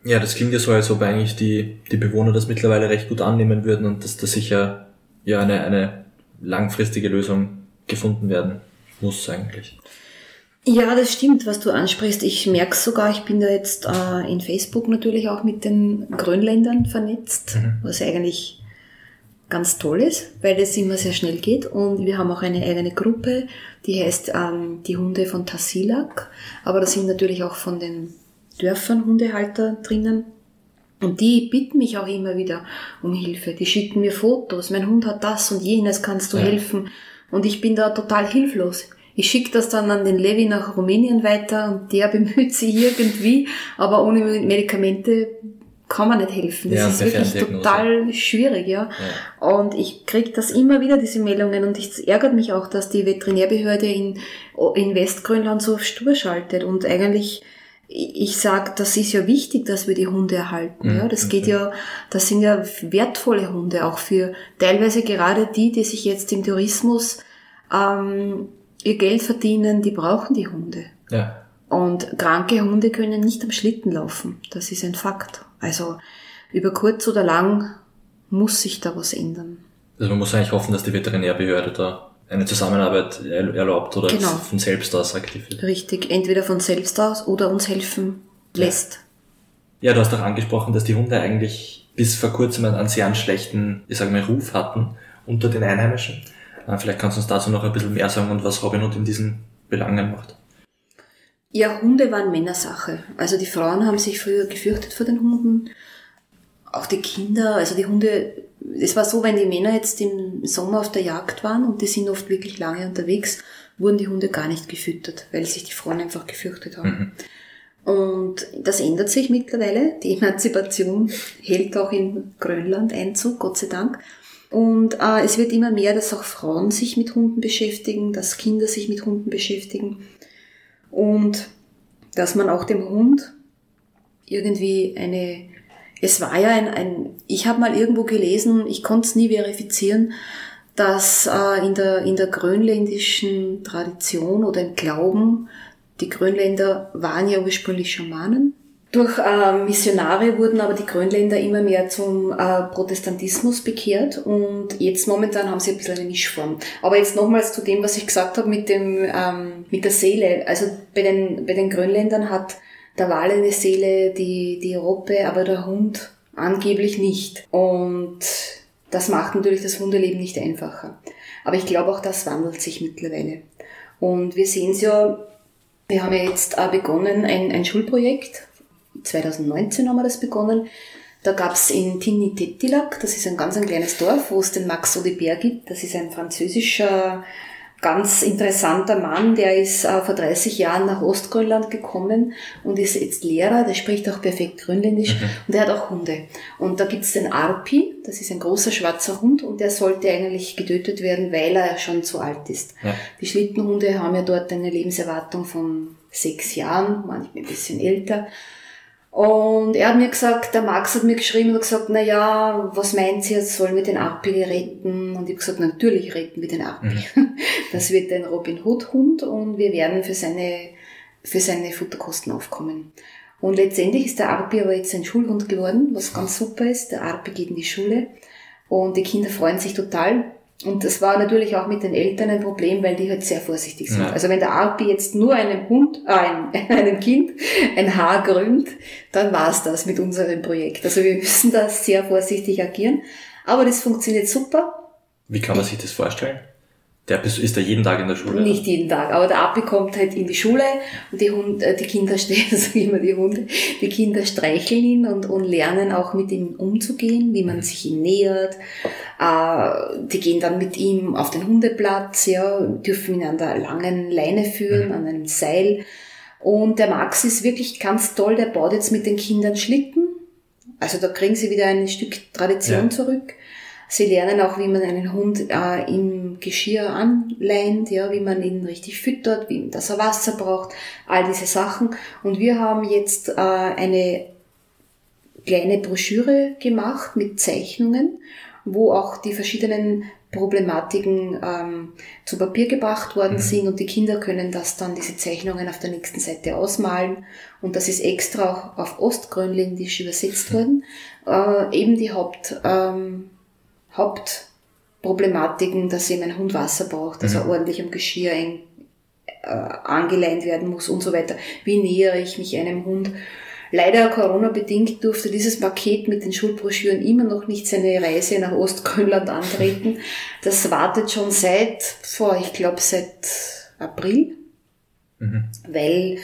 Ja, das klingt ja so, als ob eigentlich die, die Bewohner das mittlerweile recht gut annehmen würden und dass das sicher ja eine, eine langfristige Lösung gefunden werden muss eigentlich. Ja, das stimmt, was du ansprichst. Ich merke sogar, ich bin da jetzt äh, in Facebook natürlich auch mit den Grönländern vernetzt, mhm. was eigentlich ganz toll ist, weil es immer sehr schnell geht. Und wir haben auch eine eigene Gruppe, die heißt ähm, die Hunde von Tassilak. Aber da sind natürlich auch von den Dörfern Hundehalter drinnen. Und die bitten mich auch immer wieder um Hilfe. Die schicken mir Fotos. Mein Hund hat das und jenes, kannst du ja. helfen? Und ich bin da total hilflos. Ich schicke das dann an den Levi nach Rumänien weiter und der bemüht sich irgendwie, aber ohne Medikamente kann man nicht helfen. Das ja, ist wirklich total schwierig, ja. ja. Und ich kriege das immer wieder, diese Meldungen, und es ärgert mich auch, dass die Veterinärbehörde in, in Westgrönland so stur schaltet und eigentlich ich sag, das ist ja wichtig, dass wir die Hunde erhalten. Ja, das geht ja, das sind ja wertvolle Hunde, auch für teilweise gerade die, die sich jetzt im Tourismus ähm, ihr Geld verdienen, die brauchen die Hunde. Ja. Und kranke Hunde können nicht am Schlitten laufen. Das ist ein Fakt. Also über kurz oder lang muss sich da was ändern. Also man muss eigentlich hoffen, dass die Veterinärbehörde da eine Zusammenarbeit erlaubt oder genau. von selbst aus aktiv wird. Richtig, entweder von selbst aus oder uns helfen lässt. Ja, du hast auch angesprochen, dass die Hunde eigentlich bis vor kurzem einen sehr schlechten, ich sage mal, Ruf hatten unter den Einheimischen. Äh, vielleicht kannst du uns dazu noch ein bisschen mehr sagen und was Robin Hood in diesen Belangen macht. Ja, Hunde waren Männersache. Also die Frauen haben sich früher gefürchtet vor den Hunden. Auch die Kinder, also die Hunde, es war so, wenn die Männer jetzt im Sommer auf der Jagd waren und die sind oft wirklich lange unterwegs, wurden die Hunde gar nicht gefüttert, weil sich die Frauen einfach gefürchtet haben. Mhm. Und das ändert sich mittlerweile. Die Emanzipation hält auch in Grönland Einzug, Gott sei Dank. Und äh, es wird immer mehr, dass auch Frauen sich mit Hunden beschäftigen, dass Kinder sich mit Hunden beschäftigen und dass man auch dem Hund irgendwie eine, es war ja ein, ein ich habe mal irgendwo gelesen, ich konnte es nie verifizieren, dass äh, in, der, in der grönländischen Tradition oder im Glauben, die Grönländer waren ja ursprünglich Schamanen. Durch äh, Missionare wurden aber die Grönländer immer mehr zum äh, Protestantismus bekehrt und jetzt momentan haben sie ein bisschen eine Mischform. Aber jetzt nochmals zu dem, was ich gesagt habe mit dem ähm, mit der Seele. Also bei den bei den Grönländern hat der Wal eine Seele, die die Robbe, aber der Hund angeblich nicht. Und das macht natürlich das Hundeleben nicht einfacher. Aber ich glaube auch, das wandelt sich mittlerweile. Und wir sehen es ja, wir haben ja jetzt auch begonnen, ein, ein Schulprojekt. 2019 haben wir das begonnen. Da gab es in Tinitetilak, das ist ein ganz ein kleines Dorf, wo es den Max Audibert gibt. Das ist ein französischer ganz interessanter Mann, der ist äh, vor 30 Jahren nach Ostgrönland gekommen und ist jetzt Lehrer, der spricht auch perfekt Grönländisch mhm. und der hat auch Hunde. Und da gibt's den Arpi, das ist ein großer schwarzer Hund und der sollte eigentlich getötet werden, weil er schon zu alt ist. Ja. Die Schlittenhunde haben ja dort eine Lebenserwartung von sechs Jahren, manchmal ein bisschen älter. Und er hat mir gesagt, der Max hat mir geschrieben und gesagt, na ja, was meint sie jetzt, sollen wir den Arpi retten? Und ich habe gesagt, natürlich retten wir den Arpi. Mhm. Das wird ein Robin Hood Hund und wir werden für seine, für seine Futterkosten aufkommen. Und letztendlich ist der Arpi aber jetzt ein Schulhund geworden, was ganz super ist. Der Arpi geht in die Schule und die Kinder freuen sich total. Und das war natürlich auch mit den Eltern ein Problem, weil die halt sehr vorsichtig sind. Ja. Also wenn der Arpi jetzt nur einem Hund, äh, einem, einem Kind ein Haar grünt, dann war's das mit unserem Projekt. Also wir müssen da sehr vorsichtig agieren. Aber das funktioniert super. Wie kann man sich das vorstellen? Der ist da jeden Tag in der Schule? Nicht jeden Tag, aber der Abi kommt halt in die Schule und die, Hund, äh, die Kinder stehen, sage ich immer die Hunde, die Kinder streicheln ihn und, und lernen auch mit ihm umzugehen, wie man sich ihm nähert. Äh, die gehen dann mit ihm auf den Hundeplatz, ja, dürfen ihn an der langen Leine führen, mhm. an einem Seil. Und der Max ist wirklich ganz toll, der baut jetzt mit den Kindern Schlitten. Also da kriegen sie wieder ein Stück Tradition ja. zurück. Sie lernen auch, wie man einen Hund äh, im Geschirr anleint, ja, wie man ihn richtig füttert, wie, dass er Wasser braucht, all diese Sachen. Und wir haben jetzt äh, eine kleine Broschüre gemacht mit Zeichnungen, wo auch die verschiedenen Problematiken ähm, zu Papier gebracht worden mhm. sind und die Kinder können das dann, diese Zeichnungen auf der nächsten Seite ausmalen und das ist extra auch auf Ostgrönländisch übersetzt worden. Äh, eben die Haupt, ähm, Hauptproblematiken, dass eben ein Hund Wasser braucht, dass mhm. er ordentlich am Geschirr eng, äh, angeleint werden muss und so weiter. Wie nähere ich mich einem Hund? Leider Corona-bedingt durfte dieses Paket mit den Schulbroschüren immer noch nicht seine Reise nach Ostgrönland antreten. Das wartet schon seit, vor, ich glaube, seit April, mhm. weil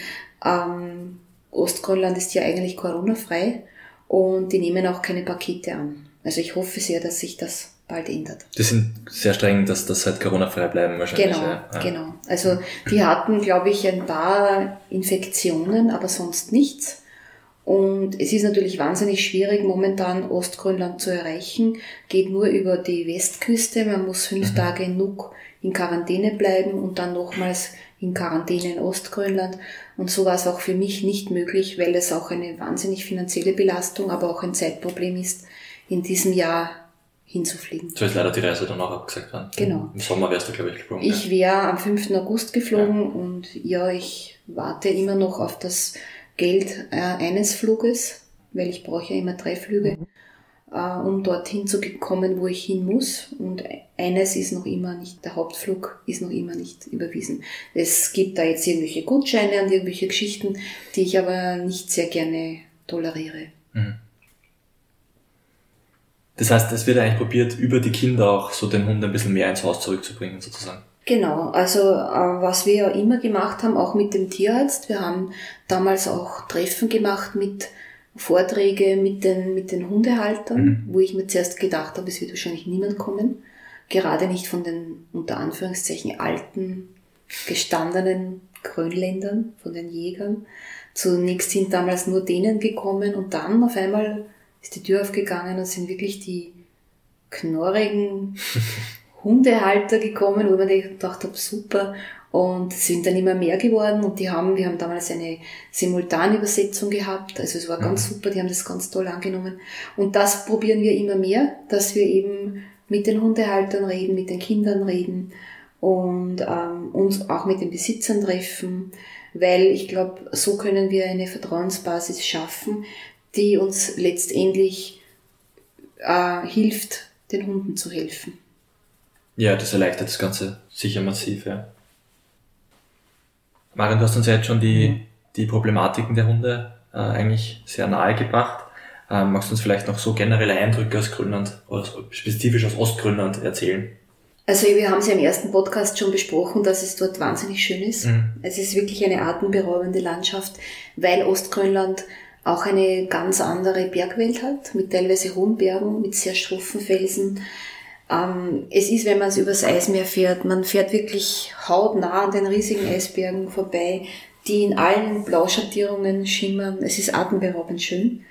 ähm, Ostgrönland ist ja eigentlich Corona-frei und die nehmen auch keine Pakete an. Also ich hoffe sehr, dass sich das bald ändert. Die sind sehr streng, dass das halt Corona-frei bleiben wahrscheinlich. Genau, ja. genau. Also die hatten, glaube ich, ein paar Infektionen, aber sonst nichts. Und es ist natürlich wahnsinnig schwierig, momentan Ostgrönland zu erreichen. Geht nur über die Westküste. Man muss fünf mhm. Tage in Nuuk in Quarantäne bleiben und dann nochmals in Quarantäne in Ostgrönland. Und so war es auch für mich nicht möglich, weil es auch eine wahnsinnig finanzielle Belastung, aber auch ein Zeitproblem ist, in diesem Jahr hinzufliegen. So ist leider die Reise dann auch abgesagt worden. Genau. Im Sommer wärst du, glaube ich, geflogen. Ich wäre am 5. August geflogen ja. und ja, ich warte immer noch auf das Geld äh, eines Fluges, weil ich brauche ja immer drei Flüge, mhm. äh, um dorthin zu kommen, wo ich hin muss. Und eines ist noch immer nicht, der Hauptflug ist noch immer nicht überwiesen. Es gibt da jetzt irgendwelche Gutscheine und irgendwelche Geschichten, die ich aber nicht sehr gerne toleriere. Mhm. Das heißt, es wird eigentlich probiert, über die Kinder auch so den Hund ein bisschen mehr ins Haus zurückzubringen, sozusagen. Genau, also äh, was wir ja immer gemacht haben, auch mit dem Tierarzt, wir haben damals auch Treffen gemacht mit Vorträge mit den, mit den Hundehaltern, mhm. wo ich mir zuerst gedacht habe, es wird wahrscheinlich niemand kommen. Gerade nicht von den unter Anführungszeichen alten, gestandenen Grönländern, von den Jägern. Zunächst sind damals nur denen gekommen und dann auf einmal ist die Tür aufgegangen und sind wirklich die knorrigen Hundehalter gekommen, wo man gedacht habe, super. Und es sind dann immer mehr geworden und die haben, wir haben damals eine Simultanübersetzung gehabt, also es war ganz super, die haben das ganz toll angenommen. Und das probieren wir immer mehr, dass wir eben mit den Hundehaltern reden, mit den Kindern reden und ähm, uns auch mit den Besitzern treffen, weil ich glaube, so können wir eine Vertrauensbasis schaffen, die uns letztendlich äh, hilft, den Hunden zu helfen. Ja, das erleichtert das Ganze sicher massiv, ja. Marion, du hast uns ja jetzt schon die, mhm. die Problematiken der Hunde äh, eigentlich sehr nahe gebracht. Ähm, magst du uns vielleicht noch so generelle Eindrücke aus Grönland oder spezifisch aus Ostgrönland erzählen? Also wir haben es ja im ersten Podcast schon besprochen, dass es dort wahnsinnig schön ist. Mhm. Es ist wirklich eine atemberaubende Landschaft, weil Ostgrönland auch eine ganz andere Bergwelt hat, mit teilweise hohen Bergen, mit sehr schroffen Felsen, ähm, es ist, wenn man es übers Eismeer fährt, man fährt wirklich hautnah an den riesigen Eisbergen vorbei, die in allen Blauschattierungen schimmern. Es ist atemberaubend schön.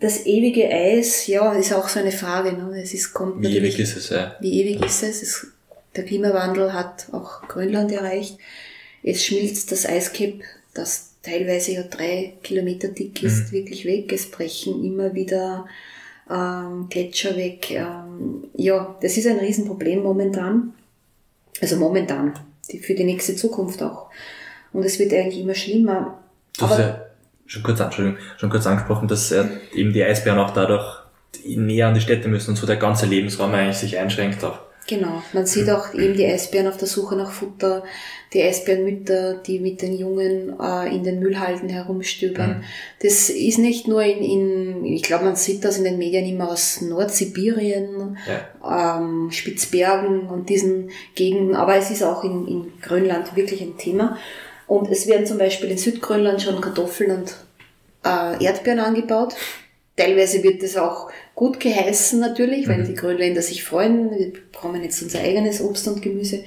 Das ewige Eis, ja, ist auch so eine Frage. Ne? Es ist, kommt wie ewig ist es? Ja. Wie ewig ist es? es? Der Klimawandel hat auch Grönland erreicht. Es schmilzt das Eiscap, das teilweise ja drei Kilometer dick ist, mhm. wirklich weg. Es brechen immer wieder ähm, Gletscher weg. Ähm, ja, das ist ein Riesenproblem momentan. Also momentan, die, für die nächste Zukunft auch. Und es wird eigentlich immer schlimmer. Du hast ja schon kurz, schon kurz angesprochen, dass äh, eben die Eisbären auch dadurch näher an die Städte müssen und so der ganze Lebensraum eigentlich sich einschränkt auch. Genau, man sieht auch eben die Eisbären auf der Suche nach Futter, die Eisbärenmütter, die mit den Jungen äh, in den Müllhalden herumstöbern. Mhm. Das ist nicht nur in, in ich glaube, man sieht das in den Medien immer aus Nordsibirien, ja. ähm, Spitzbergen und diesen Gegenden, aber es ist auch in, in Grönland wirklich ein Thema. Und es werden zum Beispiel in Südgrönland schon Kartoffeln und äh, Erdbeeren angebaut. Teilweise wird das auch gut geheißen natürlich, weil mhm. die Grönländer sich freuen. Wir bekommen jetzt unser eigenes Obst und Gemüse.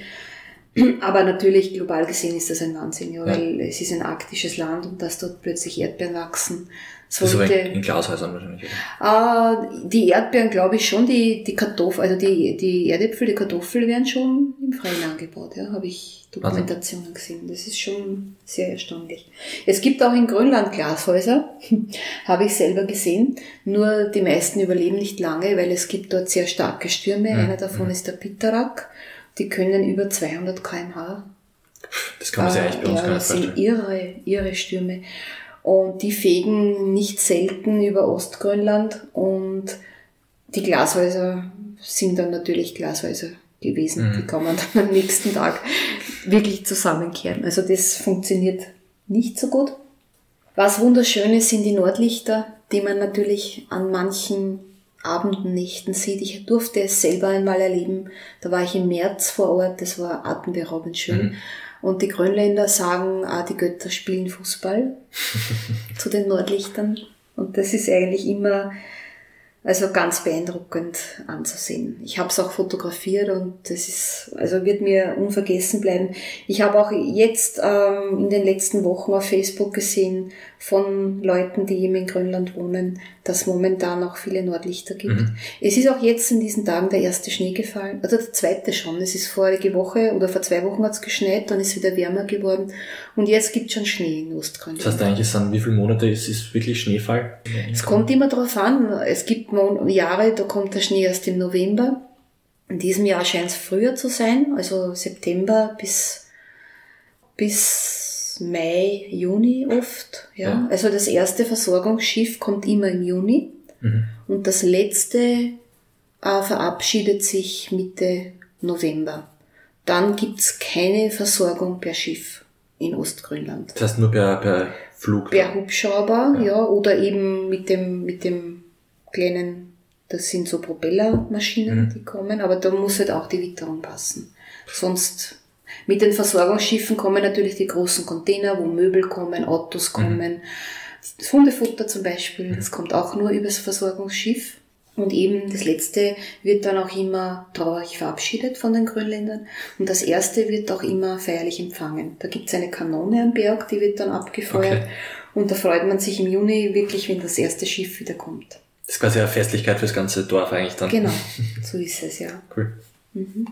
Aber natürlich global gesehen ist das ein Wahnsinn, ja, ja. weil es ist ein arktisches Land und dass dort plötzlich Erdbeeren wachsen. Sollte, also in Glashäusern wahrscheinlich. Oder? Äh, die Erdbeeren glaube ich schon, die, die Kartoffeln, also die, die Erdäpfel, die Kartoffeln werden schon im Freien angebaut, ja, habe ich Dokumentationen gesehen. Das ist schon sehr erstaunlich. Es gibt auch in Grönland Glashäuser, habe ich selber gesehen, nur die meisten überleben nicht lange, weil es gibt dort sehr starke Stürme. Mhm. Einer davon mhm. ist der Pitarak die können über 200 kmh. Das kann man sich eigentlich bei uns ja, gar nicht vorstellen. Das sind irre, irre Stürme. Und die fegen nicht selten über Ostgrönland und die Glashäuser sind dann natürlich Glashäuser gewesen. Mhm. Die kann man dann am nächsten Tag wirklich zusammenkehren. Also das funktioniert nicht so gut. Was wunderschön ist, sind die Nordlichter, die man natürlich an manchen Abenden, Nächten sieht. Ich durfte es selber einmal erleben. Da war ich im März vor Ort. Das war atemberaubend schön. Mhm. Und die Grönländer sagen, ah, die Götter spielen Fußball zu den Nordlichtern. Und das ist eigentlich immer also ganz beeindruckend anzusehen. Ich habe es auch fotografiert und das ist, also wird mir unvergessen bleiben. Ich habe auch jetzt ähm, in den letzten Wochen auf Facebook gesehen von Leuten, die eben in Grönland wohnen, dass momentan auch viele Nordlichter gibt. Mhm. Es ist auch jetzt in diesen Tagen der erste Schnee gefallen, also der zweite schon. Es ist vorige Woche oder vor zwei Wochen hat es geschneit, dann ist es wieder wärmer geworden und jetzt gibt es schon Schnee in Ostgrönland. Das heißt eigentlich, es sind wie viele Monate ist, ist wirklich Schneefall? Es kommt immer darauf an. Es gibt Jahre, da kommt der Schnee erst im November. In diesem Jahr scheint es früher zu sein, also September bis, bis Mai, Juni oft. Ja. ja. Also das erste Versorgungsschiff kommt immer im Juni mhm. und das letzte äh, verabschiedet sich Mitte November. Dann gibt's keine Versorgung per Schiff in Ostgrönland. Das heißt nur per, per Flug? Per Hubschrauber, ja. ja, oder eben mit dem, mit dem kleinen Das sind so Propellermaschinen, mhm. die kommen, aber da muss halt auch die Witterung passen. Sonst mit den Versorgungsschiffen kommen natürlich die großen Container, wo Möbel kommen, Autos mhm. kommen. Mhm. Das Hundefutter zum Beispiel, das kommt auch nur übers Versorgungsschiff. Und eben das letzte wird dann auch immer traurig verabschiedet von den Grönländern. Und das erste wird auch immer feierlich empfangen. Da gibt's eine Kanone am Berg, die wird dann abgefeuert. Okay. Und da freut man sich im Juni wirklich, wenn das erste Schiff wieder kommt. Das ist quasi eine Festlichkeit fürs ganze Dorf eigentlich dann. Genau, so ist es, ja. Cool. Mhm.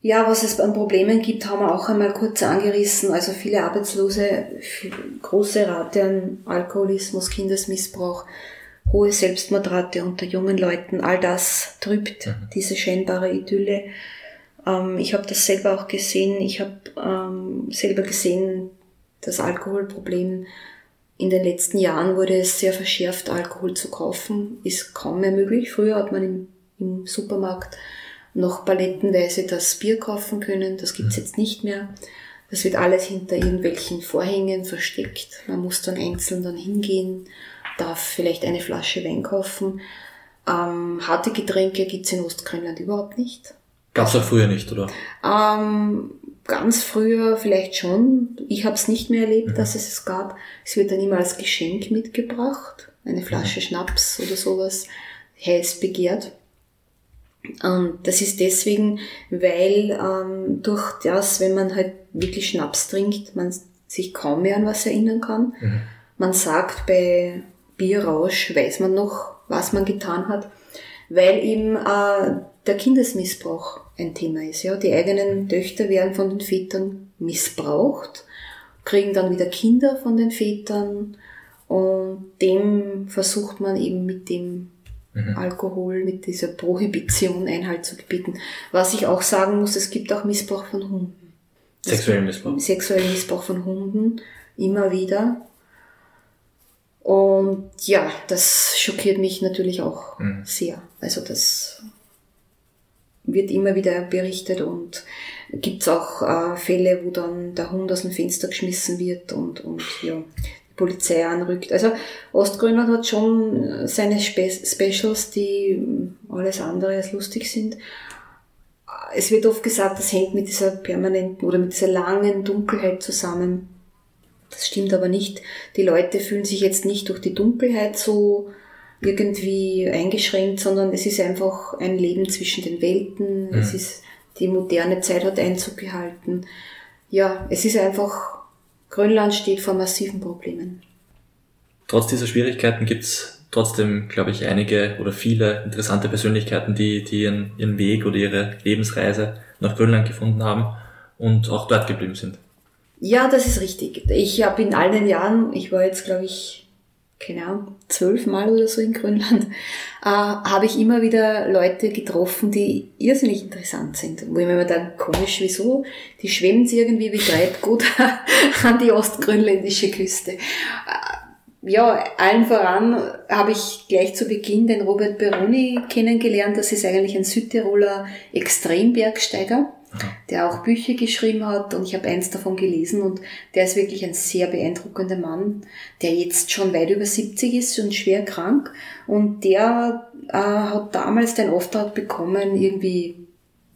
Ja, was es an Problemen gibt, haben wir auch einmal kurz angerissen. Also viele Arbeitslose, große Rate an Alkoholismus, Kindesmissbrauch, hohe Selbstmordrate unter jungen Leuten, all das trübt mhm. diese scheinbare Idylle. Ähm, ich habe das selber auch gesehen. Ich habe ähm, selber gesehen, das Alkoholproblem in den letzten Jahren wurde es sehr verschärft, Alkohol zu kaufen. Ist kaum mehr möglich. Früher hat man im, im Supermarkt noch palettenweise das Bier kaufen können. Das gibt's mhm. jetzt nicht mehr. Das wird alles hinter irgendwelchen Vorhängen versteckt. Man muss dann einzeln dann hingehen, darf vielleicht eine Flasche Wein kaufen. Ähm, harte Getränke gibt's in Ostgrönland überhaupt nicht. Gab's auch früher nicht, oder? Ähm, ganz früher vielleicht schon. Ich habe es nicht mehr erlebt, mhm. dass es es gab. Es wird dann immer als Geschenk mitgebracht. Eine Flasche mhm. Schnaps oder sowas. Heiß begehrt. Ähm, das ist deswegen, weil ähm, durch das, wenn man halt wirklich Schnaps trinkt, man sich kaum mehr an was erinnern kann. Mhm. Man sagt, bei Bierrausch weiß man noch, was man getan hat, weil eben äh, der Kindesmissbrauch ein Thema ist. Ja? Die eigenen Töchter werden von den Vätern missbraucht, kriegen dann wieder Kinder von den Vätern und dem versucht man eben mit dem mhm. Alkohol, mit dieser Prohibition Einhalt zu gebieten. Was ich auch sagen muss, es gibt auch Missbrauch von Hunden. Sexuellen Missbrauch. Sexuellen Missbrauch von Hunden, immer wieder. Und ja, das schockiert mich natürlich auch mhm. sehr. Also das wird immer wieder berichtet und gibt es auch äh, Fälle, wo dann der Hund aus dem Fenster geschmissen wird und, und ja, Polizei anrückt. Also Ostgrönland hat schon seine Spe Specials, die alles andere als lustig sind. Es wird oft gesagt, das hängt mit dieser permanenten oder mit dieser langen Dunkelheit zusammen. Das stimmt aber nicht. Die Leute fühlen sich jetzt nicht durch die Dunkelheit so irgendwie eingeschränkt, sondern es ist einfach ein Leben zwischen den Welten. Mhm. Es ist, die moderne Zeit hat Einzug gehalten. Ja, es ist einfach Grönland steht vor massiven Problemen. Trotz dieser Schwierigkeiten gibt es trotzdem, glaube ich, einige oder viele interessante Persönlichkeiten, die, die ihren, ihren Weg oder ihre Lebensreise nach Grönland gefunden haben und auch dort geblieben sind. Ja, das ist richtig. Ich habe in all den Jahren, ich war jetzt, glaube ich, keine Ahnung, zwölfmal oder so in Grönland, äh, habe ich immer wieder Leute getroffen, die irrsinnig interessant sind. Wo ich mir dann komisch, wieso? Die schwemmen sie irgendwie wie Treibgut an die ostgrönländische Küste. Äh, ja, allen voran habe ich gleich zu Beginn den Robert Beroni kennengelernt. Das ist eigentlich ein Südtiroler Extrembergsteiger der auch Bücher geschrieben hat und ich habe eins davon gelesen und der ist wirklich ein sehr beeindruckender Mann, der jetzt schon weit über 70 ist und schwer krank und der äh, hat damals den Auftrag bekommen, irgendwie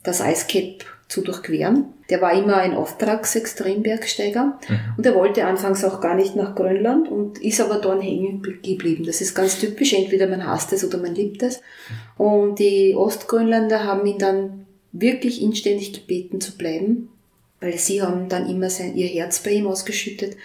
das Eiscap zu durchqueren. Der war immer ein Auftragsextrembergsteiger mhm. und er wollte anfangs auch gar nicht nach Grönland und ist aber dort hängen geblieben. Das ist ganz typisch, entweder man hasst es oder man liebt es. Und die Ostgrönländer haben ihn dann wirklich inständig gebeten zu bleiben, weil sie haben dann immer sein, ihr Herz bei ihm ausgeschüttet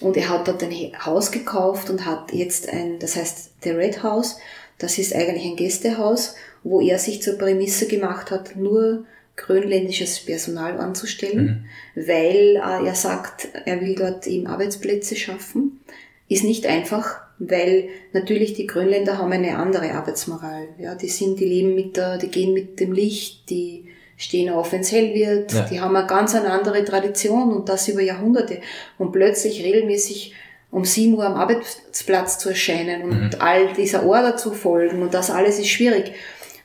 und er hat dort ein Haus gekauft und hat jetzt ein, das heißt The Red House, das ist eigentlich ein Gästehaus, wo er sich zur Prämisse gemacht hat, nur grönländisches Personal anzustellen, mhm. weil äh, er sagt, er will dort eben Arbeitsplätze schaffen. Ist nicht einfach, weil natürlich die Grönländer haben eine andere Arbeitsmoral. Ja, die sind, die leben mit der, die gehen mit dem Licht, die stehen auf, wenn es hell wird. Ja. Die haben eine ganz eine andere Tradition und das über Jahrhunderte. Und plötzlich regelmäßig um 7 Uhr am Arbeitsplatz zu erscheinen und mhm. all dieser Order zu folgen und das alles ist schwierig.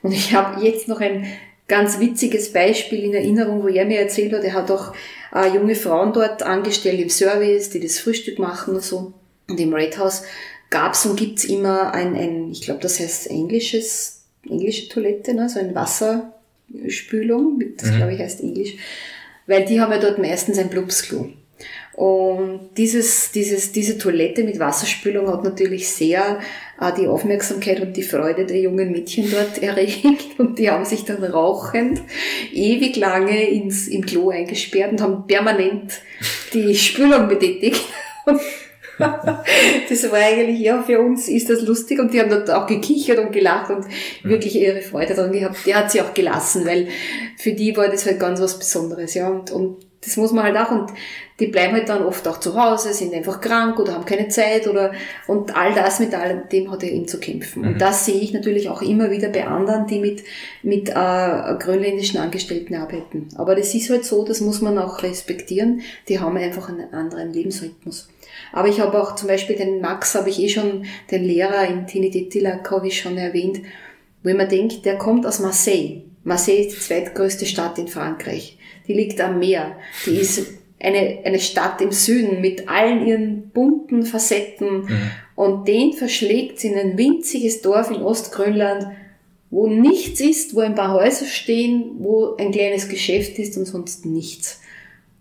Und ich habe jetzt noch ein ganz witziges Beispiel in Erinnerung, wo er mir erzählt hat, er hat auch äh, junge Frauen dort angestellt im Service, die das Frühstück machen und so. Und im Red House gab's und gibt's immer ein, ein ich glaube, das heißt englisches, englische Toilette, ne? so ein Wasserspülung, das mhm. glaube ich heißt Englisch, weil die haben ja dort meistens ein Blubsklo. Und dieses, dieses, diese Toilette mit Wasserspülung hat natürlich sehr äh, die Aufmerksamkeit und die Freude der jungen Mädchen dort erregt. Und die haben sich dann rauchend ewig lange ins, im Klo eingesperrt und haben permanent die Spülung betätigt. das war eigentlich, ja, für uns ist das lustig und die haben dort auch gekichert und gelacht und wirklich ihre Freude daran gehabt. Der hat sie auch gelassen, weil für die war das halt ganz was Besonderes, ja. Und, und das muss man halt auch und die bleiben halt dann oft auch zu Hause, sind einfach krank oder haben keine Zeit oder und all das mit all dem hat er eben zu kämpfen. Mhm. Und das sehe ich natürlich auch immer wieder bei anderen, die mit, mit äh, grönländischen Angestellten arbeiten. Aber das ist halt so, das muss man auch respektieren. Die haben einfach einen anderen Lebensrhythmus. Aber ich habe auch zum Beispiel den Max, habe ich eh schon, den Lehrer in Tinidetilak, habe ich schon erwähnt, wo ich mir denke, der kommt aus Marseille. Marseille ist die zweitgrößte Stadt in Frankreich. Die liegt am Meer. Die ist eine, eine Stadt im Süden mit allen ihren bunten Facetten mhm. und den verschlägt sie in ein winziges Dorf in Ostgrönland, wo nichts ist, wo ein paar Häuser stehen, wo ein kleines Geschäft ist und sonst nichts.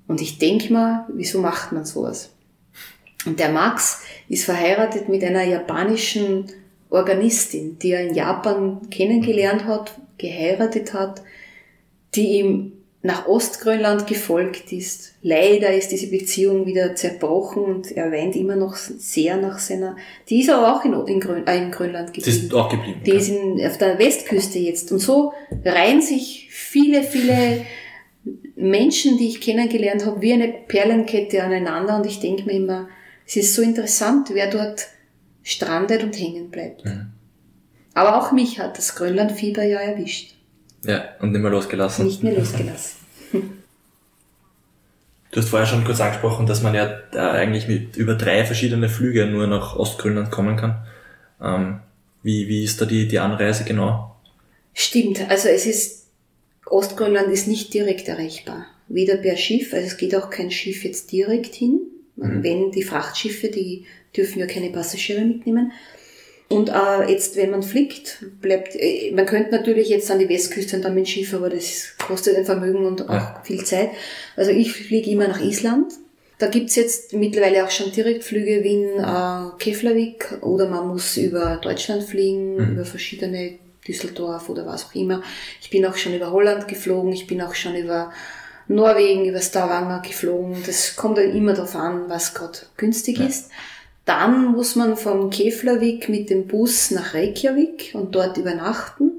Und ich denke mal, wieso macht man sowas? Und der Max ist verheiratet mit einer japanischen Organistin, die er in Japan kennengelernt hat, geheiratet hat, die ihm nach Ostgrönland gefolgt ist. Leider ist diese Beziehung wieder zerbrochen und er weint immer noch sehr nach seiner. Die ist aber auch in, in, Grön, äh, in Grönland geblieben. Die ist auch geblieben. Die ist in, auf der Westküste jetzt. Und so reihen sich viele, viele Menschen, die ich kennengelernt habe, wie eine Perlenkette aneinander. Und ich denke mir immer, es ist so interessant, wer dort strandet und hängen bleibt. Mhm. Aber auch mich hat das Grönlandfieber ja erwischt. Ja, und nicht mehr losgelassen. Nicht mehr losgelassen. Du hast vorher schon kurz angesprochen, dass man ja eigentlich mit über drei verschiedene Flüge nur nach Ostgrönland kommen kann. Ähm, wie, wie ist da die, die Anreise genau? Stimmt, also es ist, Ostgrönland ist nicht direkt erreichbar. Weder per Schiff, also es geht auch kein Schiff jetzt direkt hin. Mhm. Wenn die Frachtschiffe, die dürfen ja keine Passagiere mitnehmen. Und äh, jetzt, wenn man fliegt, bleibt, äh, man könnte natürlich jetzt an die Westküste und dann mit dem Schiff, aber das kostet ein Vermögen und auch ja. viel Zeit. Also ich fliege immer nach Island. Da gibt's jetzt mittlerweile auch schon Direktflüge Wien, äh, Keflavik oder man muss über Deutschland fliegen, mhm. über verschiedene Düsseldorf oder was auch immer. Ich bin auch schon über Holland geflogen, ich bin auch schon über Norwegen, über Stavanger geflogen. Das kommt dann immer darauf an, was gerade günstig ja. ist. Dann muss man vom Keflavik mit dem Bus nach Reykjavik und dort übernachten.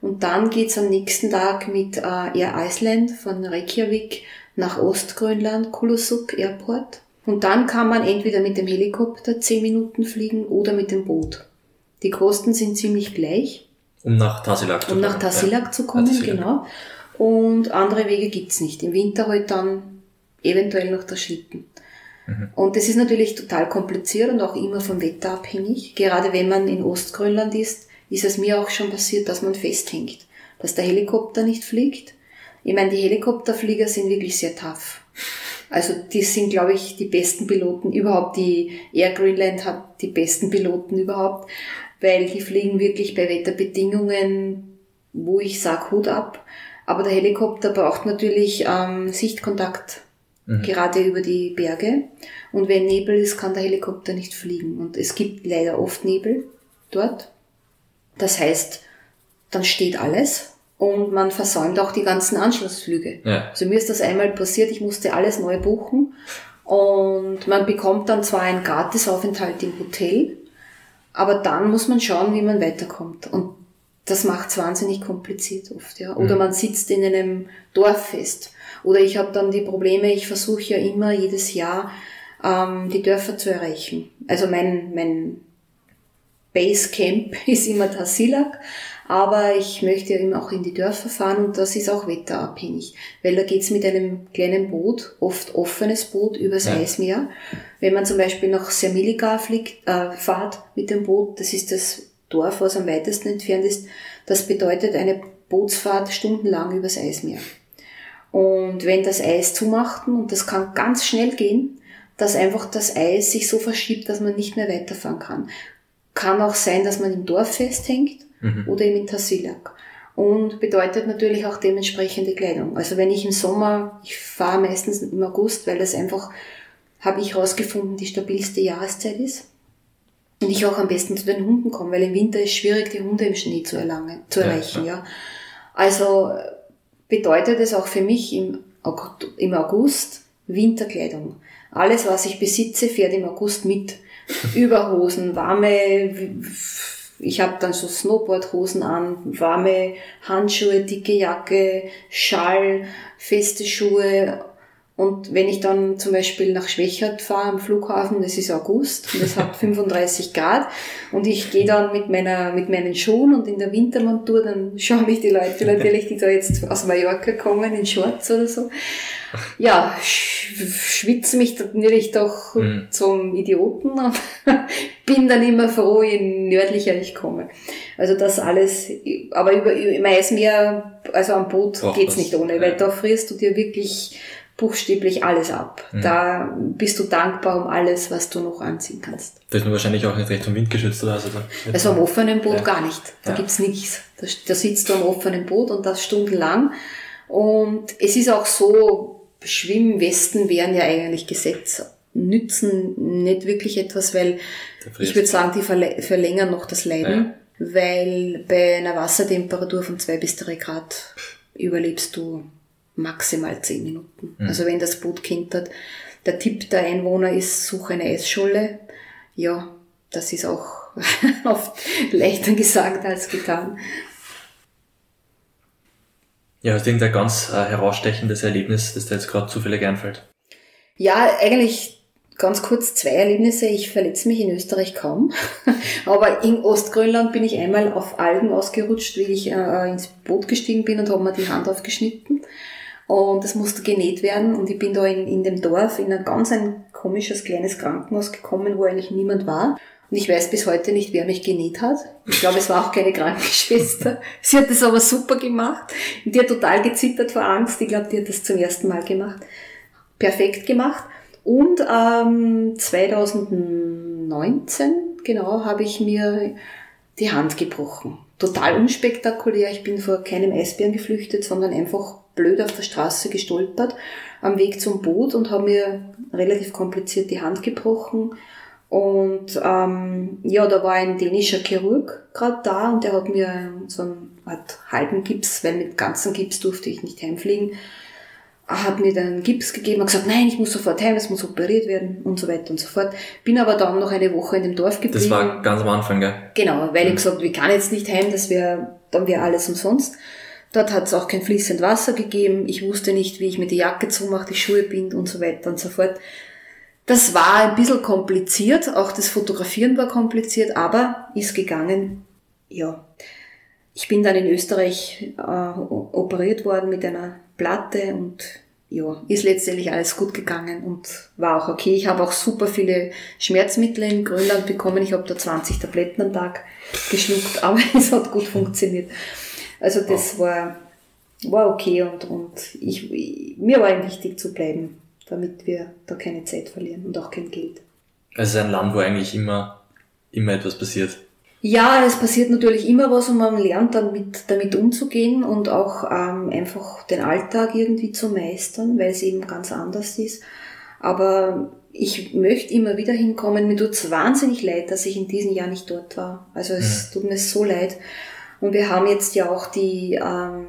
Und dann geht's am nächsten Tag mit äh, Air Iceland von Reykjavik nach Ostgrönland, Kulusuk Airport. Und dann kann man entweder mit dem Helikopter 10 Minuten fliegen oder mit dem Boot. Die Kosten sind ziemlich gleich. Um nach Tasilak zu kommen. Um nach Tasilak ja. zu kommen, Tasilak. genau. Und andere Wege gibt's nicht. Im Winter halt dann eventuell noch der Schlitten. Mhm. Und das ist natürlich total kompliziert und auch immer vom Wetter abhängig. Gerade wenn man in Ostgrönland ist, ist es mir auch schon passiert, dass man festhängt, dass der Helikopter nicht fliegt. Ich meine, die Helikopterflieger sind wirklich sehr tough. Also die sind, glaube ich, die besten Piloten überhaupt. Die Air Greenland hat die besten Piloten überhaupt, weil die fliegen wirklich bei Wetterbedingungen, wo ich sag Hut ab. Aber der Helikopter braucht natürlich ähm, Sichtkontakt mhm. gerade über die Berge. Und wenn Nebel ist, kann der Helikopter nicht fliegen. Und es gibt leider oft Nebel dort. Das heißt, dann steht alles und man versäumt auch die ganzen Anschlussflüge. Ja. Also mir ist das einmal passiert, ich musste alles neu buchen und man bekommt dann zwar einen Gratisaufenthalt im Hotel, aber dann muss man schauen, wie man weiterkommt. Und das macht es wahnsinnig kompliziert oft, ja. Oder mhm. man sitzt in einem Dorf fest. Oder ich habe dann die Probleme, ich versuche ja immer jedes Jahr ähm, die Dörfer zu erreichen. Also mein, mein Basecamp ist immer Tassilak, aber ich möchte ja immer auch in die Dörfer fahren und das ist auch wetterabhängig, weil da geht's mit einem kleinen Boot, oft offenes Boot, übers ja. Eismeer. Wenn man zum Beispiel nach Sermiliga fliegt, äh, fahrt mit dem Boot, das ist das Dorf, was am weitesten entfernt ist, das bedeutet eine Bootsfahrt stundenlang übers Eismeer. Und wenn das Eis zumachten, und das kann ganz schnell gehen, dass einfach das Eis sich so verschiebt, dass man nicht mehr weiterfahren kann. Kann auch sein, dass man im Dorf festhängt mhm. oder im Intersilak. Und bedeutet natürlich auch dementsprechende Kleidung. Also wenn ich im Sommer, ich fahre meistens im August, weil das einfach, habe ich herausgefunden, die stabilste Jahreszeit ist. Und ich auch am besten zu den Hunden komme, weil im Winter ist schwierig, die Hunde im Schnee zu, erlangen, zu erreichen. Ja, ja. Also bedeutet es auch für mich im August Winterkleidung. Alles, was ich besitze, fährt im August mit. Überhosen, warme, ich habe dann so Snowboardhosen an, warme Handschuhe, dicke Jacke, Schall, feste Schuhe. Und wenn ich dann zum Beispiel nach Schwächert fahre am Flughafen, das ist August und es hat 35 Grad und ich gehe dann mit meiner mit meinen Schuhen und in der Wintermontur, dann schauen mich die Leute natürlich, die da jetzt aus Mallorca kommen, in Shorts oder so, ja, schwitze mich natürlich doch mhm. zum Idioten und bin dann immer froh, je nördlicher ich komme. Also das alles, aber über, im Eismeer, also am Boot Och, geht's nicht ohne, weil da frierst du dir wirklich buchstäblich alles ab. Mhm. Da bist du dankbar um alles, was du noch anziehen kannst. Da ist man wahrscheinlich auch nicht recht vom Wind geschützt oder also, also am offenen Boot ja. gar nicht. Da ja. gibt's nichts. Da, da sitzt du am offenen Boot und das stundenlang. Und es ist auch so, Schwimmwesten wären ja eigentlich Gesetz, nützen nicht wirklich etwas, weil ich würde sagen, die verlängern noch das Leiden, ja. weil bei einer Wassertemperatur von zwei bis drei Grad überlebst du maximal zehn Minuten. Mhm. Also wenn das Boot kentert. Der Tipp der Einwohner ist, suche eine Eisscholle. Ja, das ist auch oft leichter gesagt als getan. Ja, hast du irgendein ganz äh, herausstechendes Erlebnis, das dir jetzt gerade zufällig einfällt? Ja, eigentlich ganz kurz zwei Erlebnisse. Ich verletze mich in Österreich kaum. Aber in Ostgrönland bin ich einmal auf Algen ausgerutscht, wie ich äh, ins Boot gestiegen bin und habe mir die Hand aufgeschnitten. Und das musste genäht werden. Und ich bin da in, in dem Dorf in ein ganz ein komisches kleines Krankenhaus gekommen, wo eigentlich niemand war. Und ich weiß bis heute nicht, wer mich genäht hat. Ich glaube, es war auch keine Krankenschwester. Sie hat das aber super gemacht. Und die hat total gezittert vor Angst. Ich glaube, die hat das zum ersten Mal gemacht. Perfekt gemacht. Und ähm, 2019, genau, habe ich mir die Hand gebrochen. Total unspektakulär. Ich bin vor keinem Eisbären geflüchtet, sondern einfach blöd auf der Straße gestolpert am Weg zum Boot und habe mir relativ kompliziert die Hand gebrochen und ähm, ja, da war ein dänischer Chirurg gerade da und der hat mir so einen Art halben Gips, weil mit ganzen Gips durfte ich nicht heimfliegen, hat mir dann Gips gegeben und gesagt, nein, ich muss sofort heim, es muss operiert werden und so weiter und so fort. Bin aber dann noch eine Woche in dem Dorf geblieben. Das war ganz am Anfang, gell? Genau, weil mhm. ich gesagt, wir kann jetzt nicht heim, das wäre, dann wäre alles umsonst. Dort hat es auch kein fließend Wasser gegeben. Ich wusste nicht, wie ich mir die Jacke zumache, die Schuhe bind und so weiter und so fort. Das war ein bisschen kompliziert, auch das Fotografieren war kompliziert, aber ist gegangen. Ja, ich bin dann in Österreich äh, operiert worden mit einer Platte und ja, ist letztendlich alles gut gegangen und war auch okay. Ich habe auch super viele Schmerzmittel in Grönland bekommen. Ich habe da 20 Tabletten am Tag geschluckt, aber es hat gut funktioniert. Also das war, war okay und, und ich, mir war ihm wichtig zu bleiben damit wir da keine Zeit verlieren und auch kein Geld. Also es ist ein Land, wo eigentlich immer, immer etwas passiert. Ja, es passiert natürlich immer was und man lernt damit, damit umzugehen und auch ähm, einfach den Alltag irgendwie zu meistern, weil es eben ganz anders ist. Aber ich möchte immer wieder hinkommen. Mir tut es wahnsinnig leid, dass ich in diesem Jahr nicht dort war. Also es ja. tut mir so leid. Und wir haben jetzt ja auch die, ähm,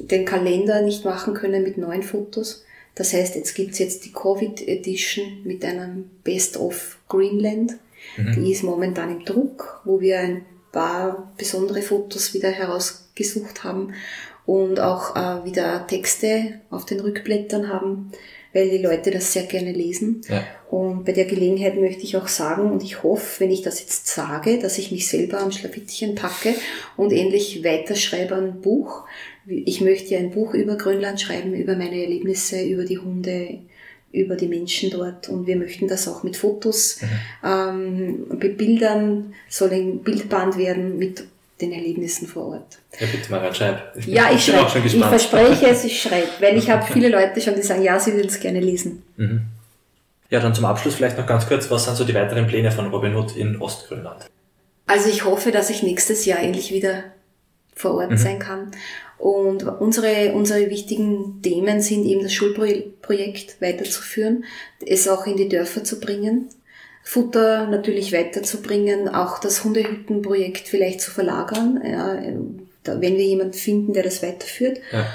den Kalender nicht machen können mit neuen Fotos. Das heißt, jetzt gibt's jetzt die Covid Edition mit einem Best of Greenland. Mhm. Die ist momentan im Druck, wo wir ein paar besondere Fotos wieder herausgesucht haben und auch äh, wieder Texte auf den Rückblättern haben, weil die Leute das sehr gerne lesen. Ja. Und bei der Gelegenheit möchte ich auch sagen, und ich hoffe, wenn ich das jetzt sage, dass ich mich selber am Schlafittchen packe und endlich weiterschreibe ein Buch, ich möchte ein Buch über Grönland schreiben, über meine Erlebnisse, über die Hunde, über die Menschen dort und wir möchten das auch mit Fotos mhm. ähm, bebildern, soll ein Bildband werden mit den Erlebnissen vor Ort. Ja, bitte mal schreib. Ich ja, ich schreibe. Ich verspreche es, ich schreibe, weil ich habe viele Leute schon, die sagen, ja, sie würden es gerne lesen. Mhm. Ja, dann zum Abschluss vielleicht noch ganz kurz, was sind so die weiteren Pläne von Robin Hood in Ostgrönland? Also ich hoffe, dass ich nächstes Jahr endlich wieder vor Ort mhm. sein kann. Und unsere, unsere wichtigen Themen sind eben das Schulprojekt weiterzuführen, es auch in die Dörfer zu bringen, Futter natürlich weiterzubringen, auch das Hundehüttenprojekt vielleicht zu verlagern, ja, wenn wir jemanden finden, der das weiterführt. Ja.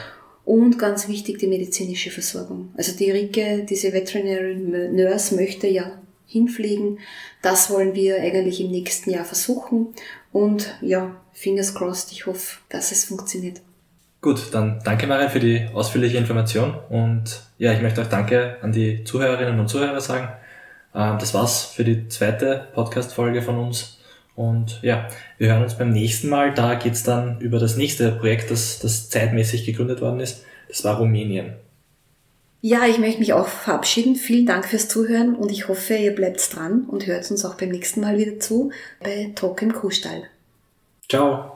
Und ganz wichtig, die medizinische Versorgung. Also die Rike, diese Veterinary Nurse möchte ja hinfliegen. Das wollen wir eigentlich im nächsten Jahr versuchen. Und ja, fingers crossed, ich hoffe, dass es funktioniert. Gut, dann danke Marian für die ausführliche Information und ja, ich möchte auch danke an die Zuhörerinnen und Zuhörer sagen. Ähm, das war's für die zweite Podcast-Folge von uns. Und ja, wir hören uns beim nächsten Mal. Da geht's dann über das nächste Projekt, das, das zeitmäßig gegründet worden ist. Das war Rumänien. Ja, ich möchte mich auch verabschieden. Vielen Dank fürs Zuhören und ich hoffe, ihr bleibt dran und hört uns auch beim nächsten Mal wieder zu bei Talk im Kuhstall. Ciao.